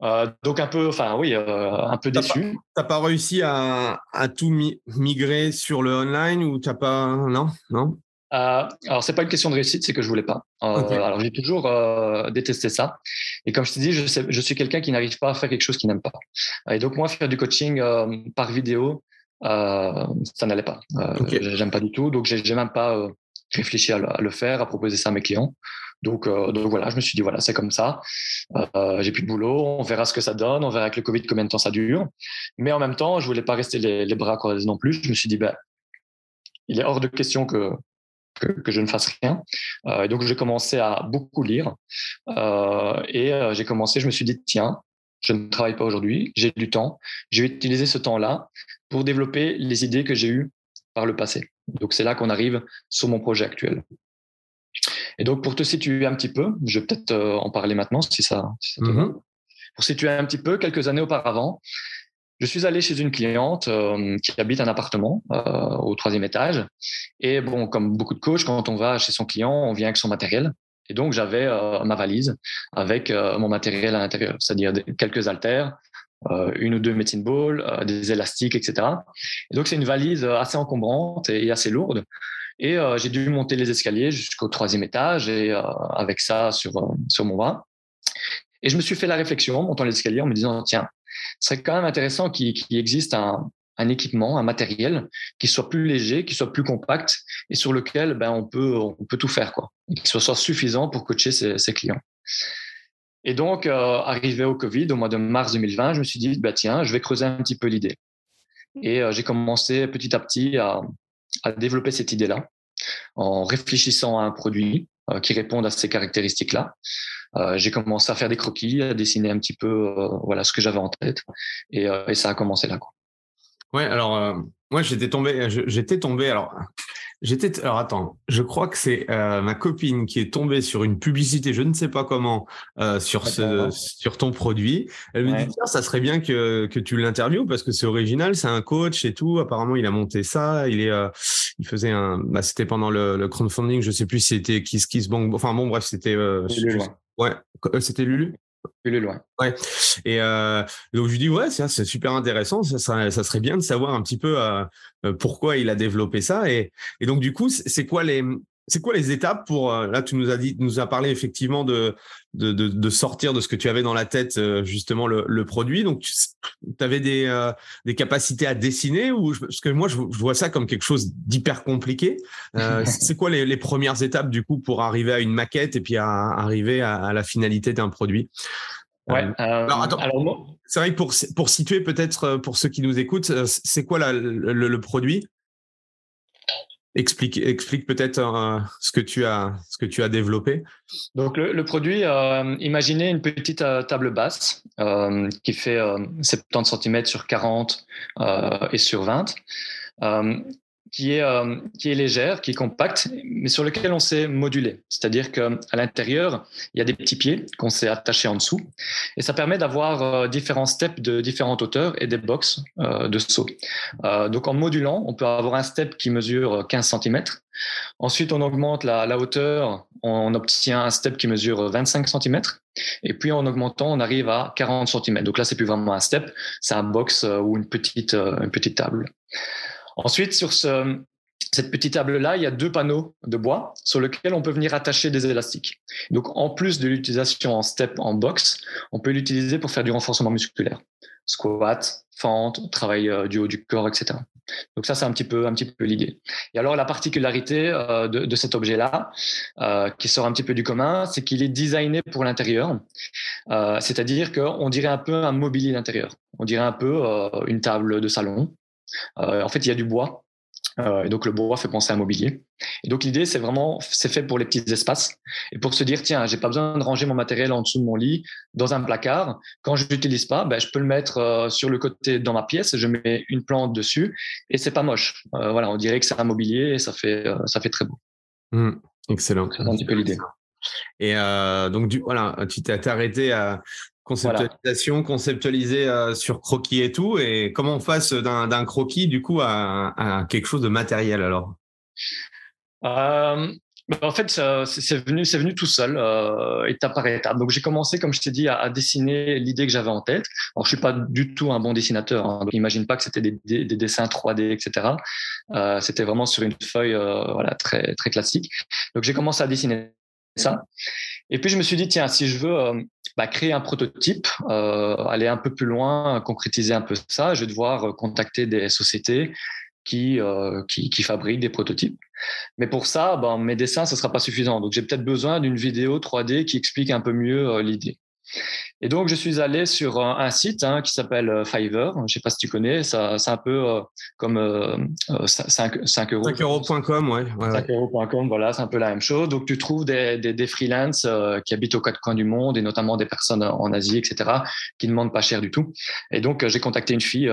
Euh, donc un peu, enfin oui, euh, un peu déçu. T'as pas, pas réussi à, à tout migrer sur le online ou t'as pas, non, non? Euh, alors c'est pas une question de réussite, c'est que je voulais pas. Alors j'ai toujours détesté ça. Et comme je t'ai dit, je, je suis quelqu'un qui n'arrive pas à faire quelque chose qu'il n'aime pas. Et donc moi faire du coaching par vidéo, ça n'allait pas. J'aime pas du tout. Donc j'ai même pas réfléchi à le, faire, à proposer ça à mes clients. Donc, euh, donc voilà, je me suis dit, voilà, c'est comme ça. Euh, j'ai plus de boulot, on verra ce que ça donne, on verra avec le Covid combien de temps ça dure. Mais en même temps, je voulais pas rester les, les bras croisés non plus. Je me suis dit, ben, il est hors de question que, que, je ne fasse rien. et donc, j'ai commencé à beaucoup lire. et j'ai commencé, je me suis dit, tiens, je ne travaille pas aujourd'hui, j'ai du temps, je vais utiliser ce temps-là pour développer les idées que j'ai eues par le passé. Donc c'est là qu'on arrive sur mon projet actuel. Et donc pour te situer un petit peu, je vais peut-être euh, en parler maintenant si ça, si te va. Mm-hmm. Pour situer un petit peu, quelques années auparavant, je suis allé chez une cliente euh, qui habite un appartement euh, au troisième étage. Et bon, comme beaucoup de coachs, quand on va chez son client, on vient avec son matériel. Et donc, j'avais euh, ma valise avec euh, mon matériel à l'intérieur, c'est-à-dire quelques haltères, euh, une ou deux medicine balls, des élastiques, etc. Et donc, c'est une valise assez encombrante et, assez lourde. Et j'ai dû monter les escaliers jusqu'au troisième étage et avec ça sur, sur mon bras. Et je me suis fait la réflexion, montant les escaliers, en me disant, tiens, ce serait quand même intéressant qu'il existe un, un équipement, un matériel qui soit plus léger, qui soit plus compact et sur lequel ben, on, peut, on peut tout faire, quoi, et qui soit, suffisant pour coacher ses, clients. Et donc, euh, arrivé au Covid, au mois de mars 2020, je me suis dit, bah, tiens, je vais creuser un petit peu l'idée. Et euh, j'ai commencé petit à petit à, à développer cette idée-là en réfléchissant à un produit euh, qui réponde à ces caractéristiques-là. J'ai commencé à faire des croquis, à dessiner un petit peu voilà ce que j'avais en tête, et, et, ça a commencé là. Quoi. Ouais, alors euh, moi j'étais tombé, j'étais tombé. Alors j'étais, alors attends, je crois que c'est euh, ma copine qui est tombée sur une publicité, je ne sais pas comment, euh, sur ce, sur ton produit. Elle me dit ça serait bien que que tu l'interviewes parce que c'est original, c'est un coach et tout. Apparemment il a monté ça, il est, il faisait un, bah c'était pendant le, le crowdfunding, je sais plus si c'était Kiss Kiss Bank, enfin bon bref c'était, ouais, c'était Lulu? Plus loin. Ouais. Et euh, donc je lui dis ouais, c'est super intéressant. Ça, ça, serait bien de savoir un petit peu euh, euh, pourquoi il a développé ça. Et, et donc du coup, c'est quoi les c'est quoi les étapes pour euh, là tu nous as dit nous as parlé effectivement de de, de, sortir de ce que tu avais dans la tête euh, justement le, le produit donc tu avais des euh, des capacités à dessiner ou parce que moi je, vois ça comme quelque chose d'hyper compliqué [LAUGHS] c'est quoi les, les, premières étapes du coup pour arriver à une maquette et puis à arriver à, la finalité d'un produit? Ouais. alors, attends. c'est vrai que pour, pour situer peut-être pour ceux qui nous écoutent, c'est quoi la, le, le, produit? Explique, explique peut-être euh, ce que tu as, ce que tu as développé. Donc le, produit, euh, imaginez une petite euh, table basse qui fait 70 cm sur 40 et sur 20 qui est, euh, qui est légère, qui est compacte, mais sur lequel on s'est modulé. C'est-à-dire qu'à l'intérieur, il y a des petits pieds qu'on s'est attachés en dessous. Et ça permet d'avoir euh, différents steps de différentes hauteurs et des box euh, de saut. donc en modulant, on peut avoir un step qui mesure 15 cm. Ensuite, on augmente la, la hauteur, on obtient un step qui mesure 25 cm. Et puis en augmentant, on arrive à 40 cm. Donc là, c'est plus vraiment un step, c'est un box ou une petite, une petite table. Ensuite, sur cette petite table-là, il y a deux panneaux de bois sur lesquels on peut venir attacher des élastiques. Donc, en plus de l'utilisation en step, en box, on peut l'utiliser pour faire du renforcement musculaire. Squat, fente, travail euh, du haut du corps, etc. Donc ça, c'est un petit peu, un peu l'idée. Et alors la particularité euh, de, cet objet-là, euh, qui sort un petit peu du commun, c'est qu'il est designé pour l'intérieur. C'est-à-dire qu'on dirait un peu un mobilier d'intérieur. On dirait un peu une table de salon en fait, il y a du bois. Euh, et donc le bois fait penser à un mobilier. Et donc l'idée, c'est vraiment, c'est fait pour les petits espaces et pour se dire, tiens, j'ai pas besoin de ranger mon matériel en dessous de mon lit, dans un placard. Quand je l'utilise pas, ben, je peux le mettre euh, sur le côté dans ma pièce. Je mets une plante dessus et c'est pas moche. voilà, on dirait que c'est un mobilier et ça fait, ça fait très beau. Mmh, excellent. C'est un petit peu l'idée. Et donc, du, voilà, tu t'es arrêté à, Conceptualisation, conceptualiser euh, sur croquis et tout. Et comment on passe d'un croquis, du coup, à, quelque chose de matériel alors? Euh, ben, En fait, c'est venu, venu tout seul, euh, étape par étape. Donc, j'ai commencé, comme je t'ai dit, à, dessiner l'idée que j'avais en tête. Alors, je suis pas du tout un bon dessinateur. Hein, donc, imagine pas que c'était des, des, dessins 3D, etc. c'était vraiment sur une feuille voilà, très, très classique. Donc, j'ai commencé à dessiner ça. Et puis je me suis dit, tiens, si je veux euh, bah, créer un prototype, euh, aller un peu plus loin, concrétiser un peu ça, je vais devoir euh, contacter des sociétés qui, qui, qui, fabriquent des prototypes. Mais pour ça, ben, mes dessins, ce ne sera pas suffisant. Donc j'ai peut-être besoin d'une vidéo 3D qui explique un peu mieux l'idée. Et donc, je suis allé sur un, site hein, qui s'appelle euh, Fiverr. Je ne sais pas si tu connais. Ça, c'est un peu euh, comme 5, euh, 5 euros. 5 euros.com, ouais. 5 euros.com, voilà, c'est un peu la même chose. Donc, tu trouves des, des, des freelances qui habitent aux quatre coins du monde et notamment des personnes en Asie, etc., qui ne demandent pas cher du tout. Et donc, j'ai contacté une fille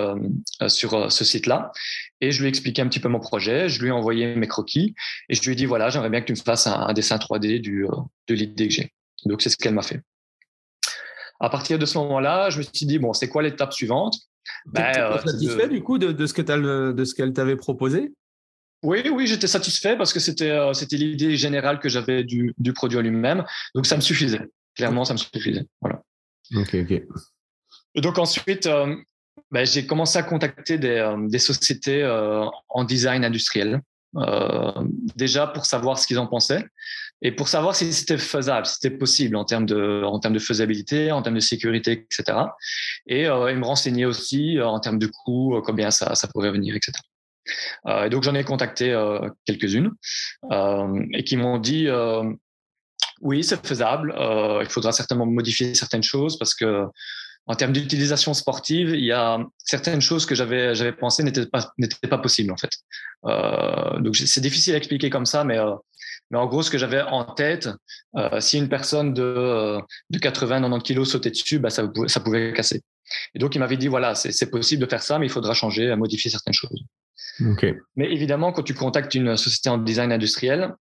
sur ce site-là et je lui ai expliqué un petit peu mon projet. Je lui ai envoyé mes croquis et je lui ai dit voilà, j'aimerais bien que tu me fasses un, dessin 3D du, de l'idée que j'ai. Donc, c'est ce qu'elle m'a fait. À partir de ce moment-là, je me suis dit, bon, c'est quoi l'étape suivante? Ben, euh, satisfait du coup de, de ce qu'elle t'avait proposé? Oui, oui, j'étais satisfait parce que c'était euh, c'était l'idée générale que j'avais du, du produit lui-même. Donc ça me suffisait. Clairement, ça me suffisait. Voilà. Ok, ok. Et donc ensuite, euh, ben, j'ai commencé à contacter des, des sociétés en design industriel. déjà pour savoir ce qu'ils en pensaient et pour savoir si c'était faisable, si c'était possible en termes de, en termes de faisabilité, en termes de sécurité, etc. Et, euh, me renseigner aussi euh, en termes de coûts, euh, combien ça, ça pourrait venir, etc. Euh, et donc j'en ai contacté euh, quelques-unes euh, et qui m'ont dit oui c'est faisable, il faudra certainement modifier certaines choses parce que en termes d'utilisation sportive, il y a certaines choses que j'avais j'avais pensé n'étaient pas n'étaient pas possibles en fait. donc c'est difficile à expliquer comme ça, mais mais en gros, ce que j'avais en tête, euh, si une personne de, euh, de 80-90 kilos sautait dessus, bah, ça, ça pouvait casser. Et donc, il m'avait dit, voilà, c'est possible de faire ça, mais il faudra changer, modifier certaines choses. Mais évidemment, quand tu contactes une société en design industriel,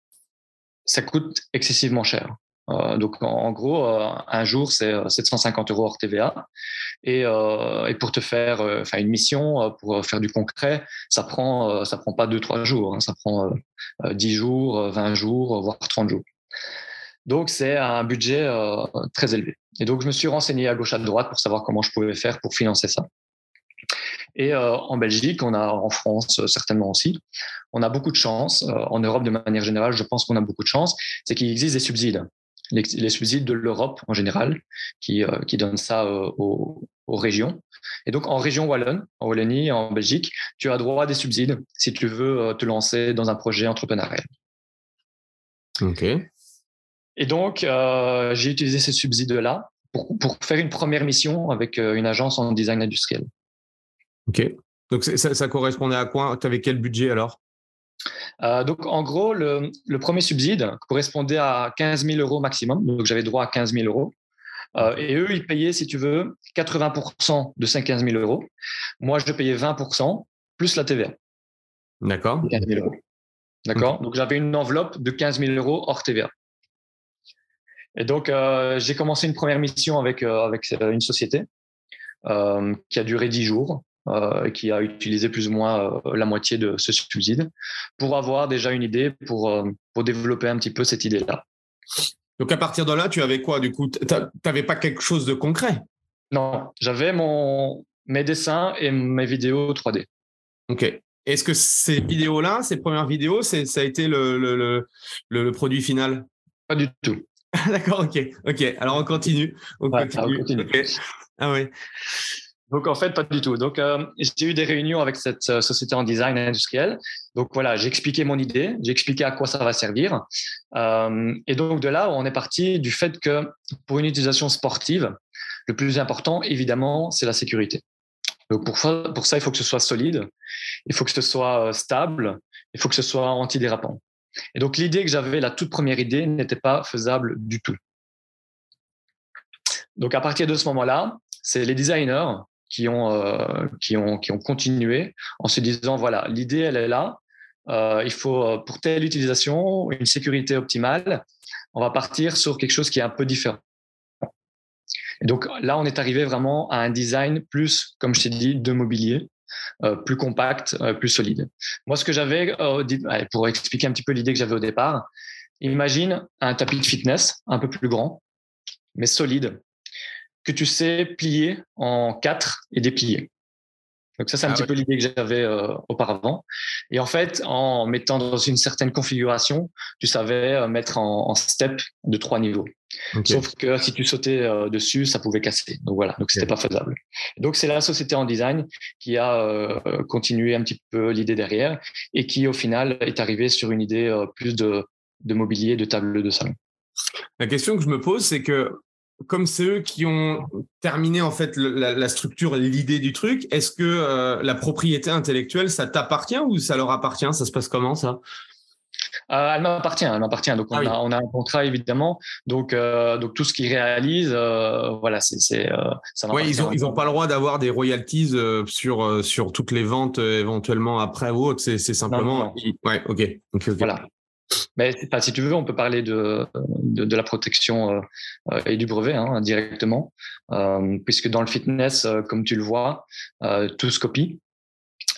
ça coûte excessivement cher. Euh, donc en, gros, euh, un jour c'est 750 euh, euros hors TVA, et, pour te faire, enfin une mission pour faire du concret, ça prend ça prend pas deux trois jours, hein. ça prend 10 jours, 20 jours, voire 30 jours. Donc c'est un budget très élevé. Et donc je me suis renseigné à gauche à droite pour savoir comment je pouvais faire pour financer ça. Et en Belgique, on a en France certainement aussi, on a beaucoup de chance. en Europe, de manière générale, je pense qu'on a beaucoup de chance. C'est qu'il existe des subsides les, subsides de l'Europe en général, qui, euh, qui donnent ça euh, aux, aux, régions. Et donc, en région Wallonne, en Wallonie, en Belgique, tu as droit à des subsides si tu veux euh, te lancer dans un projet entrepreneurial. OK. Et donc, j'ai utilisé ces subsides-là pour, pour, faire une première mission avec une agence en design industriel. OK. Donc, ça, ça correspondait à quoi? Tu avais quel budget alors? Euh, donc, en gros, le, premier subside correspondait à 15 000 euros maximum. Donc, j'avais droit à 15 000 euros. Euh, et eux, ils payaient, si tu veux, 80% de ces 15 000 euros. Moi, je payais 20% plus la TVA. D'accord. D'accord. Donc, j'avais une enveloppe de 15 000 euros hors TVA. Et donc, euh, j'ai commencé une première mission avec, avec une société qui a duré 10 jours. Euh, qui a utilisé plus ou moins euh, la moitié de ce subside pour avoir déjà une idée, pour, euh, pour développer un petit peu cette idée-là. Donc à partir de là, tu avais quoi du coup? Tu n'avais pas quelque chose de concret? Non, j'avais mon, mes dessins et mes vidéos 3D. Ok. Est-ce que ces vidéos-là, ces premières vidéos, ça a été le, le, le, produit final? Pas du tout. [LAUGHS] D'accord, ok. Ok, alors on continue. On continue. Ah oui. Donc en fait, pas du tout. Donc euh, j'ai eu des réunions avec cette euh, société en design industriel. Donc voilà, j'ai expliqué mon idée, j'ai expliqué à quoi ça va servir. Euh, et donc de là, on est parti du fait que pour une utilisation sportive, le plus important, évidemment, c'est la sécurité. Donc pour, pour ça, il faut que ce soit solide, il faut que ce soit stable, il faut que ce soit antidérapant. Et donc l'idée que j'avais, la toute première idée, n'était pas faisable du tout. Donc à partir de ce moment-là, c'est les designers qui ont, euh, qui, ont, qui ont continué en se disant, voilà, l'idée, elle est là. Euh, il faut, euh, pour telle utilisation, une sécurité optimale, on va partir sur quelque chose qui est un peu différent. Et donc là, on est arrivé vraiment à un design plus, comme je t'ai dit, de mobilier, plus compact, plus solide. Moi, ce que j'avais, pour expliquer un petit peu l'idée que j'avais au départ, imagine un tapis de fitness un peu plus grand, mais solide, que tu sais plier en quatre et déplier. Donc ça, c'est un ah petit peu l'idée que j'avais euh, auparavant. Et en fait, en mettant dans une certaine configuration, tu savais euh, mettre en, step de trois niveaux. Sauf que si tu sautais euh, dessus, ça pouvait casser. Donc voilà, donc c'était pas faisable. Donc c'est la société en design qui a continué un petit peu l'idée derrière et qui au final est arrivée sur une idée plus de, de mobilier, de table de salon. La question que je me pose, c'est que comme c'est eux qui ont terminé en fait la, structure, l'idée du truc, est-ce que euh, la propriété intellectuelle, ça t'appartient ou ça leur appartient? Ça se passe comment ça? Euh, elle m'appartient, elle m'appartient. Donc on, ah a, on, a, un contrat évidemment. Donc euh, donc tout ce qu'ils réalisent, voilà, c'est ça. Ouais, ils ont ils ont pas le droit d'avoir des royalties sur sur toutes les ventes éventuellement après ou autre. C'est simplement. Ouais, ok. Voilà. Mais si tu veux, on peut parler de, de, la protection euh, et du brevet hein, directement, euh, puisque dans le fitness, euh, comme tu le vois, tout se copie.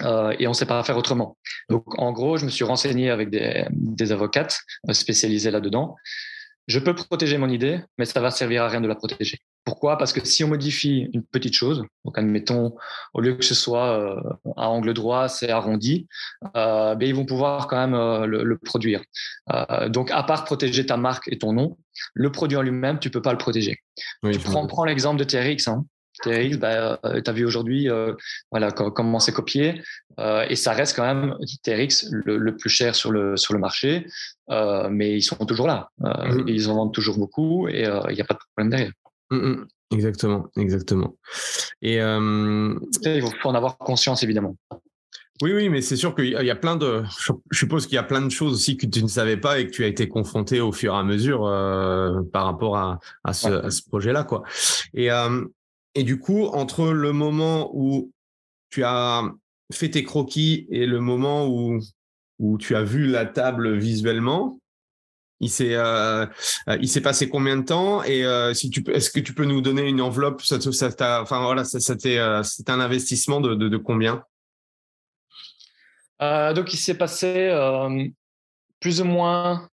et on ne sait pas faire autrement. Donc, en gros, je me suis renseigné avec des, des avocates spécialisées là-dedans. Je peux protéger mon idée, mais ça va servir à rien de la protéger. Pourquoi? Parce que si on modifie une petite chose, donc admettons, au lieu que ce soit euh, à angle droit, c'est arrondi, euh, ben, ils vont pouvoir quand même euh, le, produire. donc, à part protéger ta marque et ton nom, le produit en lui-même, tu peux pas le protéger. tu prends, prends l'exemple de TRX. Hein. TRX, bah, tu as vu aujourd'hui voilà, comment c'est copié. et ça reste quand même TRX le, plus cher sur le, sur le marché. mais ils sont toujours là. Mmh. Ils en vendent toujours beaucoup et il n'y a pas de problème derrière. Mmh. Exactement, exactement. Et il faut en avoir conscience évidemment. Oui, oui, mais c'est sûr qu'il y a plein de. Je suppose qu'il y a plein de choses aussi que tu ne savais pas et que tu as été confronté au fur et à mesure euh, par rapport à, à ce, ce projet-là, quoi. Et, et du coup, entre le moment où tu as fait tes croquis et le moment où où tu as vu la table visuellement, il s'est, euh, euh, il s'est passé combien de temps et euh, si tu peux, est-ce que tu peux nous donner une enveloppe? Ça, ça enfin voilà, ça, c'était, c'était un investissement de, de, combien? Donc il s'est passé plus ou moins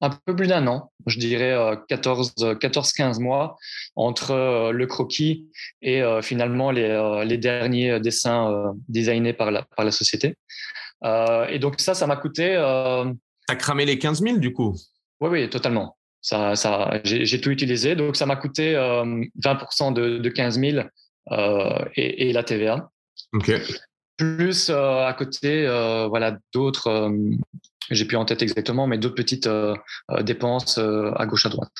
un peu plus d'un an, je dirais 14, 14, 15 mois entre le croquis et finalement les, les derniers dessins designés par la, par la société. et donc ça, ça m'a coûté. T'as cramé les 15 000 du coup? Oui, oui, totalement. Ça, ça, j'ai tout utilisé. Donc, ça m'a coûté 20% euh, de, 15 000 euh, et, la TVA. OK. Plus euh, à côté, voilà, d'autres, j'ai plus en tête exactement, mais d'autres petites dépenses à gauche, à droite.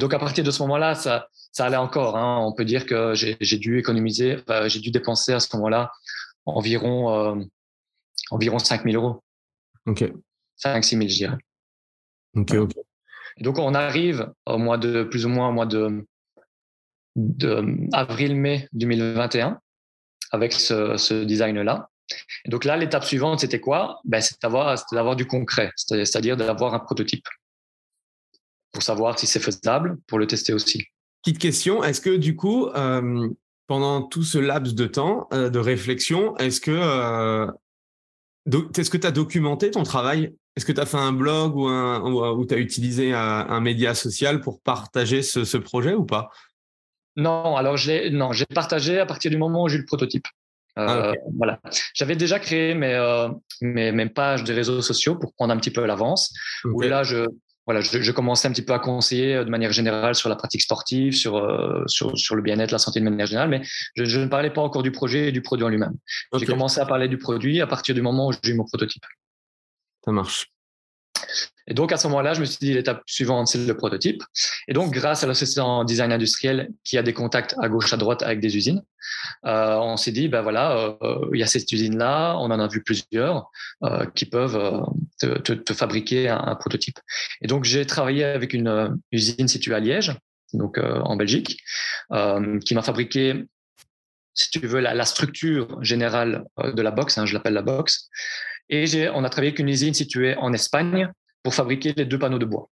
Donc, à partir de ce moment-là, ça, ça allait encore. Hein. On peut dire que j'ai dû économiser, j'ai dû dépenser à ce moment-là environ, environ 5 000 euros. OK. 5 6 000, je dirais. Donc on arrive au mois de plus ou moins au mois de, avril-mai 2021 avec ce, design-là. donc là, l'étape suivante, c'était quoi? Ben, C'était d'avoir du concret, c'est-à-dire d'avoir un prototype pour savoir si c'est faisable, pour le tester aussi. Petite question, est-ce que du coup, euh, pendant tout ce laps de temps euh, de réflexion, est-ce que euh, est-ce que tu as documenté ton travail? Est-ce que tu as fait un blog ou, un, tu as utilisé un, média social pour partager ce, projet ou pas? Non, alors j'ai non, j'ai partagé à partir du moment où j'ai eu le prototype. Euh, ah, voilà. J'avais déjà créé mes, euh, mes, mes, pages de réseaux sociaux pour prendre un petit peu l'avance. Où là, je, voilà, je, commençais un petit peu à conseiller euh, de manière générale sur la pratique sportive, sur, sur, sur, le bien-être, la santé de manière générale, mais je, ne parlais pas encore du projet et du produit en lui-même. J'ai commencé à parler du produit à partir du moment où j'ai eu mon prototype. Ça marche. Et donc, à ce moment-là, je me suis dit, l'étape suivante, c'est le prototype. Et donc, grâce à la société en design industriel qui a des contacts à gauche, à droite avec des usines, euh, on s'est dit, ben voilà, euh, il y a cette usine-là, on en a vu plusieurs euh, qui peuvent te, fabriquer un, prototype. Et donc, j'ai travaillé avec une usine située à Liège, donc en Belgique, qui m'a fabriqué si tu veux, la, structure générale de la box, hein, je l'appelle la box, et on a travaillé avec une usine située en Espagne pour fabriquer les deux panneaux de bois.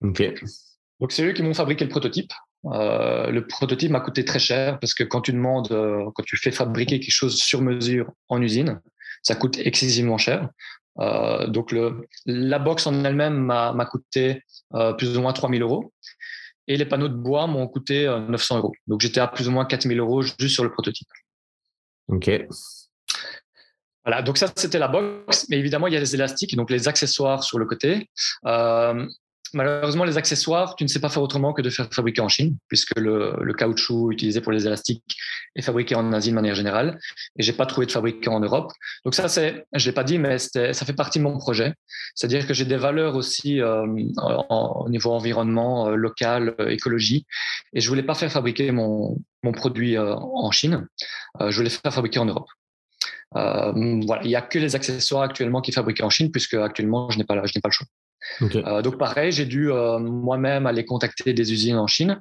Ok. Donc c'est eux qui m'ont fabriqué le prototype. Euh, le prototype m'a coûté très cher parce que quand tu demandes, euh, quand tu fais fabriquer quelque chose sur mesure en usine, ça coûte excessivement cher. Euh, donc le, la box en elle-même m'a coûté plus ou moins 3000 euros et les panneaux de bois m'ont coûté 900 euros. Donc j'étais à plus ou moins 4000 euros juste sur le prototype. Ok. Voilà, donc ça c'était la box, mais évidemment il y a les élastiques, donc les accessoires sur le côté. Euh, malheureusement, les accessoires, tu ne sais pas faire autrement que de faire fabriquer en Chine, puisque le, caoutchouc utilisé pour les élastiques est fabriqué en Asie de manière générale. Et j'ai pas trouvé de fabricant en Europe. Donc ça, c'est, je l'ai pas dit, mais ça fait partie de mon projet. C'est-à-dire que j'ai des valeurs aussi euh, au niveau environnement, euh, local, euh, écologie. Et je voulais pas faire fabriquer mon, mon produit en Chine. je voulais faire fabriquer en Europe. Voilà, il n'y a que les accessoires actuellement qui sont fabriqués en Chine, puisque actuellement, je n'ai pas, je n'ai pas le choix. Euh, donc pareil, j'ai dû euh, moi-même aller contacter des usines en Chine.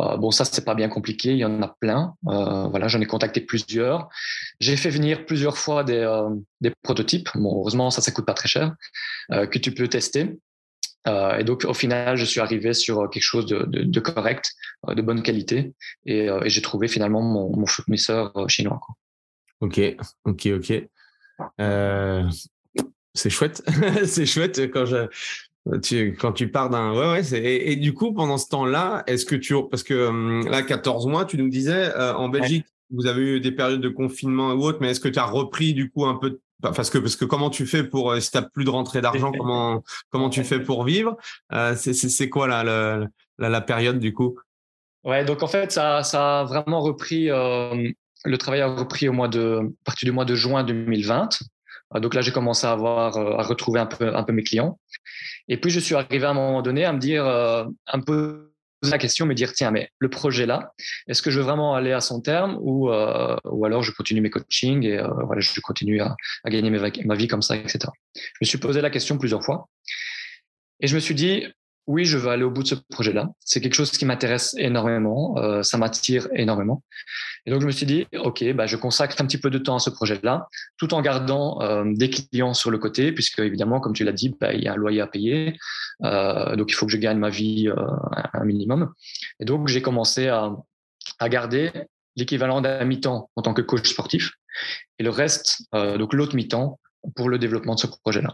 Euh, bon, ça c'est pas bien compliqué, il y en a plein. voilà, j'en ai contacté plusieurs. J'ai fait venir plusieurs fois des, des prototypes. Bon, heureusement ça, ça coûte pas très cher que tu peux tester. et donc au final, je suis arrivé sur quelque chose de, de, correct, de bonne qualité, et, et j'ai trouvé finalement mon, mon fournisseur chinois. Quoi. Ok, ok, ok. C'est chouette, [LAUGHS] c'est chouette quand je tu, quand tu pars d'un ouais ouais et, et, du coup pendant ce temps-là est-ce que tu parce que hum, là 14 mois tu nous disais euh, en Belgique vous avez eu des périodes de confinement ou autre mais est-ce que tu as repris du coup un peu parce que parce que comment tu fais pour euh, si tu plus de rentrée d'argent comment comment tu fais pour vivre? Euh, c'est quoi là la, la, la, période du coup? Ouais donc en fait ça ça a vraiment repris euh, le travail a repris au mois de à partir du mois de juin 2020 euh, donc là, j'ai commencé à avoir, euh, à retrouver un peu, un peu mes clients. Et puis, je suis arrivé à un moment donné à me dire, euh, un peu la question, me dire, tiens, mais le projet là, est-ce que je veux vraiment aller à son terme ou, ou alors je continue mes coachings et voilà, je continue à gagner ma vie comme ça, etc. Je me suis posé la question plusieurs fois. Et je me suis dit, oui, je veux aller au bout de ce projet-là. C'est quelque chose qui m'intéresse énormément, euh, ça m'attire énormément. Et donc je me suis dit, ok, bah, je consacre un petit peu de temps à ce projet-là, tout en gardant euh, des clients sur le côté, puisque évidemment, comme tu l'as dit, bah, il y a un loyer à payer, euh, donc il faut que je gagne ma vie euh, un minimum. Et donc j'ai commencé à, à garder l'équivalent d'un mi-temps en tant que coach sportif, et le reste, euh, donc l'autre mi-temps, pour le développement de ce projet-là.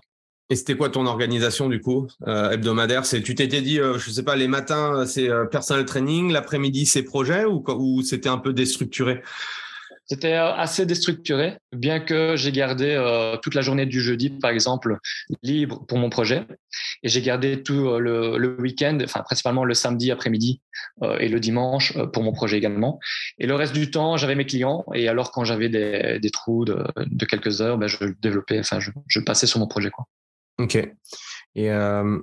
Et c'était quoi ton organisation du coup euh, hebdomadaire? C'est tu t'étais dit, euh, je sais pas, les matins c'est euh, personal training, l'après-midi c'est projet ou, ou c'était un peu déstructuré? C'était euh, assez déstructuré, bien que j'ai gardé euh, toute la journée du jeudi, par exemple, libre pour mon projet. Et j'ai gardé tout euh, le, le week-end, enfin principalement le samedi après-midi et le dimanche pour mon projet également. Et le reste du temps, j'avais mes clients. Et alors, quand j'avais des, des, trous de, de, quelques heures, ben, je développais, enfin, je, je passais sur mon projet. Quoi. Ok. Et, euh,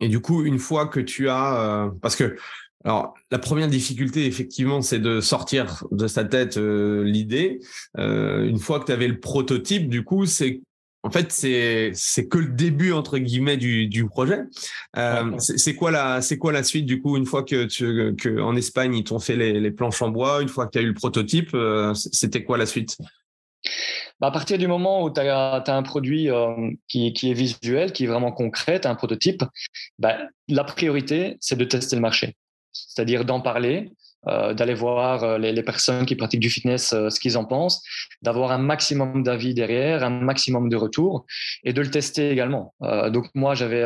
et du coup, une fois que tu as, euh, parce que alors la première difficulté, effectivement, c'est de sortir de sa tête euh, l'idée. Une fois que tu avais le prototype, du coup, c'est en fait, c'est c'est que le début entre guillemets du, du projet. C'est quoi la c'est quoi la suite du coup une fois que tu que en Espagne ils t'ont fait les, les planches en bois, une fois que tu as eu le prototype, c'était quoi la suite? Bah, à partir du moment où tu as, un produit euh, qui, est visuel, qui est vraiment concret, un prototype, bah, la priorité, c'est de tester le marché. C'est-à-dire d'en parler, euh, d'aller voir euh, les, personnes qui pratiquent du fitness euh, ce qu'ils en pensent, d'avoir un maximum d'avis derrière, un maximum de retours et de le tester également. Donc moi j'avais,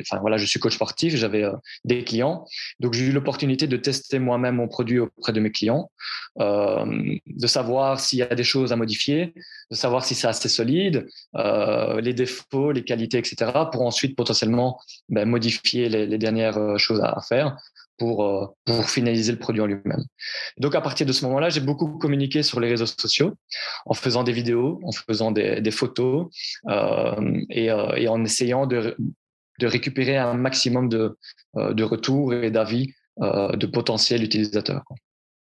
enfin voilà, je suis coach sportif, j'avais des clients, donc j'ai eu l'opportunité de tester moi-même mon produit auprès de mes clients, de savoir s'il y a des choses à modifier, de savoir si c'est assez solide, les défauts, les qualités, etc. pour ensuite potentiellement ben, modifier les, dernières choses à faire pour, euh, pour finaliser le produit en lui-même. Donc à partir de ce moment-là, j'ai beaucoup communiqué sur les réseaux sociaux en faisant des vidéos, en faisant des, photos euh, et, euh, et, en essayant de, récupérer un maximum de, de retours et d'avis de potentiels utilisateurs.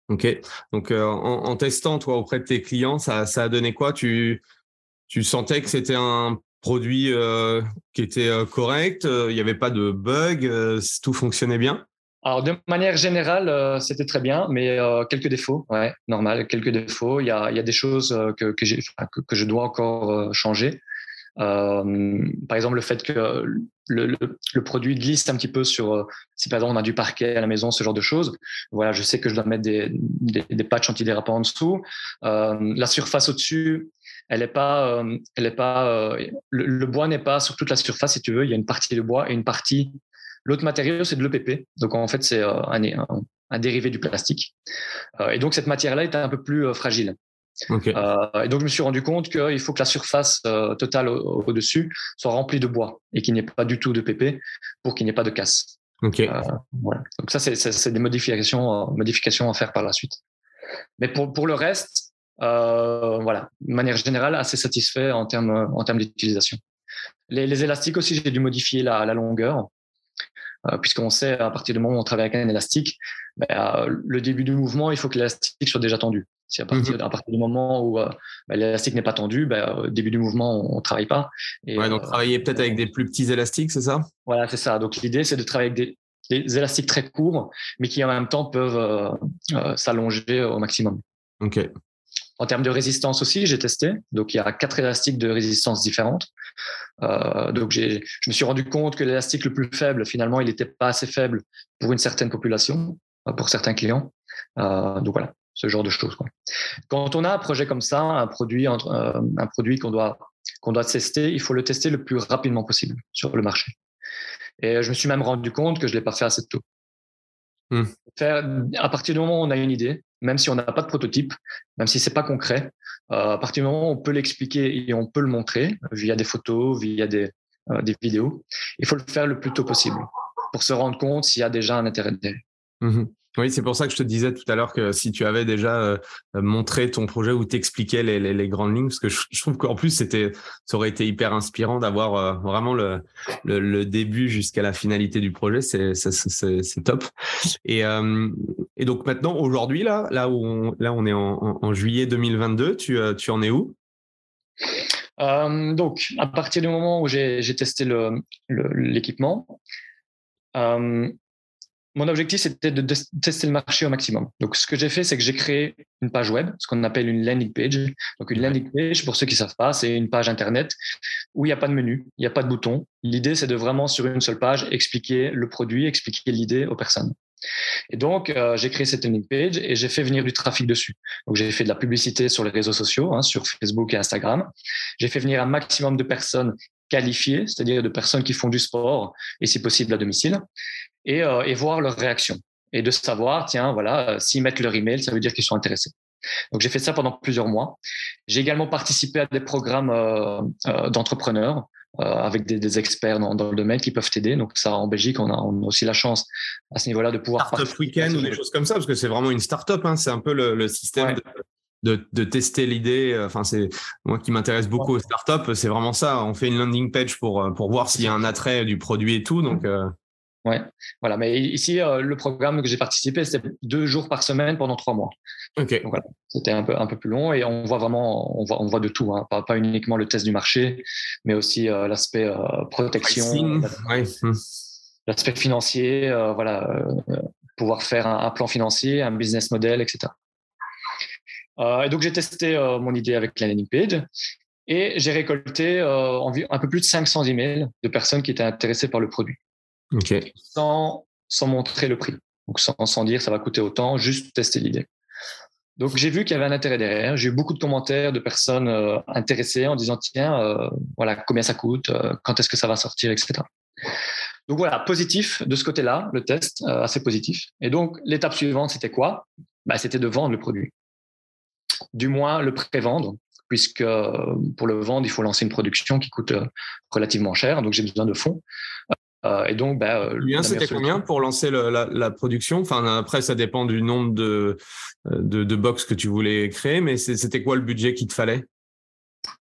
Ok, donc en, testant toi auprès de tes clients, ça, ça a donné quoi? Tu, tu sentais que c'était un produit qui était correct, il n'y avait pas de bug, tout fonctionnait bien? Alors, de manière générale, euh, c'était très bien, mais euh, quelques défauts, ouais, normal, quelques défauts. Il y a, y a des choses euh, que, que, que, je dois encore changer. par exemple, le fait que le, le, produit glisse un petit peu sur, si par exemple on a du parquet à la maison, ce genre de choses. Voilà, je sais que je dois mettre des, des, des patchs antidérapants en dessous. la surface au-dessus, elle est pas, elle est pas, le bois n'est pas sur toute la surface, si tu veux. Il y a une partie de bois et une partie L'autre matériau, c'est de l'EPP. Donc, en fait, c'est euh, un, un, un, dérivé du plastique. Euh, et donc, cette matière-là est un peu plus euh, fragile. et donc, je me suis rendu compte qu'il faut que la surface totale au-dessus soit remplie de bois et qu'il n'y ait pas du tout de PP pour qu'il n'y ait pas de casse. Donc ça, c'est des modifications, modifications à faire par la suite. Mais pour, pour le reste, voilà, de manière générale, assez satisfait en termes en termes d'utilisation. Les, élastiques aussi, j'ai dû modifier la, la longueur. Euh, puisqu'on sait à partir du moment où on travaille avec un élastique, euh, le début du mouvement, il faut que l'élastique soit déjà tendu. Si à partir, partir du moment où euh, ben, l'élastique n'est pas tendu, ben, au début du mouvement, on ne travaille pas. Et, donc travailler peut-être avec des plus petits élastiques, c'est ça? Voilà, c'est ça. Donc l'idée, c'est de travailler avec des, élastiques très courts, mais qui en même temps peuvent s'allonger au maximum. Ok. En termes de résistance aussi, j'ai testé. Donc, il y a quatre élastiques de résistance différentes. Euh, donc, je me suis rendu compte que l'élastique le plus faible, finalement, il n'était pas assez faible pour une certaine population, euh, pour certains clients. Euh, donc, voilà, ce genre de choses. Quand on a un projet comme ça, un produit, un produit qu'on doit, qu'on doit tester, il faut le tester le plus rapidement possible sur le marché. Et je me suis même rendu compte que je ne l'ai pas fait assez tôt. Hmm. Faire, à partir du moment où on a une idée, même si on n'a pas de prototype, même si c'est pas concret, euh, à partir du moment où on peut l'expliquer et on peut le montrer via des photos, via des, euh, des vidéos, il faut le faire le plus tôt possible pour se rendre compte s'il y a déjà un intérêt derrière. Mmh oui, c'est pour ça que je te disais tout à l'heure que si tu avais déjà euh, montré ton projet ou t'expliquais les, les, grandes lignes, parce que je, trouve qu'en plus c'était, ça aurait été hyper inspirant d'avoir euh, vraiment le, début jusqu'à la finalité du projet, c'est top. Et, euh, et donc maintenant aujourd'hui là, là où on, est en, juillet 2022, tu, tu en es où? Donc, à partir du moment où j'ai testé l'équipement, mon objectif, c'était de tester le marché au maximum. Donc, ce que j'ai fait, c'est que j'ai créé une page web, ce qu'on appelle une landing page. Donc, une landing page, pour ceux qui ne savent pas, c'est une page Internet où il n'y a pas de menu, il n'y a pas de bouton. L'idée, c'est de vraiment, sur une seule page, expliquer le produit, expliquer l'idée aux personnes. Et donc, euh, j'ai créé cette landing page et j'ai fait venir du trafic dessus. Donc, j'ai fait de la publicité sur les réseaux sociaux, hein, sur Facebook et Instagram. J'ai fait venir un maximum de personnes qualifiées, c'est-à-dire de personnes qui font du sport et si possible à domicile et, euh, et voir leur réaction et de savoir, tiens, voilà, euh, s'ils mettent leur email, ça veut dire qu'ils sont intéressés. Donc j'ai fait ça pendant plusieurs mois. J'ai également participé à des programmes euh, euh, d'entrepreneurs euh, avec des, des experts dans, dans, le domaine qui peuvent t'aider. Donc ça, en Belgique, on a, on a, aussi la chance à ce niveau-là de pouvoir. Startup week-end ou des choses comme ça, parce que c'est vraiment une startup. Hein, c'est un peu le, le système. Ouais. De, de, de, tester l'idée. Enfin, c'est moi qui m'intéresse beaucoup aux startups. C'est vraiment ça. On fait une landing page pour pour voir s'il y a un attrait du produit et tout. Donc, euh... Ouais, voilà. Mais ici, euh, le programme que j'ai participé, c'était deux jours par semaine pendant trois mois. Ok. Donc voilà, c'était un peu un peu plus long et on voit vraiment, on voit on voit de tout, hein. pas, pas uniquement le test du marché, mais aussi euh, l'aspect euh, protection, ouais. l'aspect financier, voilà, pouvoir faire un, un, plan financier, un business model, etc. et donc j'ai testé mon idée avec la landing page et j'ai récolté un peu plus de 500 emails de personnes qui étaient intéressées par le produit sans, montrer le prix. Donc sans, sans dire ça va coûter autant, juste tester l'idée. Donc j'ai vu qu'il y avait un intérêt derrière. J'ai eu beaucoup de commentaires de personnes euh, intéressées en disant tiens, euh, voilà combien ça coûte, euh, quand est-ce que ça va sortir, etc. Donc voilà, positif de ce côté-là, le test assez positif. Et donc l'étape suivante, c'était quoi? Bah, C'était de vendre le produit. Du moins le pré-vendre, puisque pour le vendre, il faut lancer une production qui coûte relativement cher. Donc j'ai besoin de fonds. Euh, et donc, bah, c'était combien pour lancer la, la, production? Enfin, après, ça dépend du nombre de, de, de box que tu voulais créer, mais c'était quoi le budget qu'il te fallait?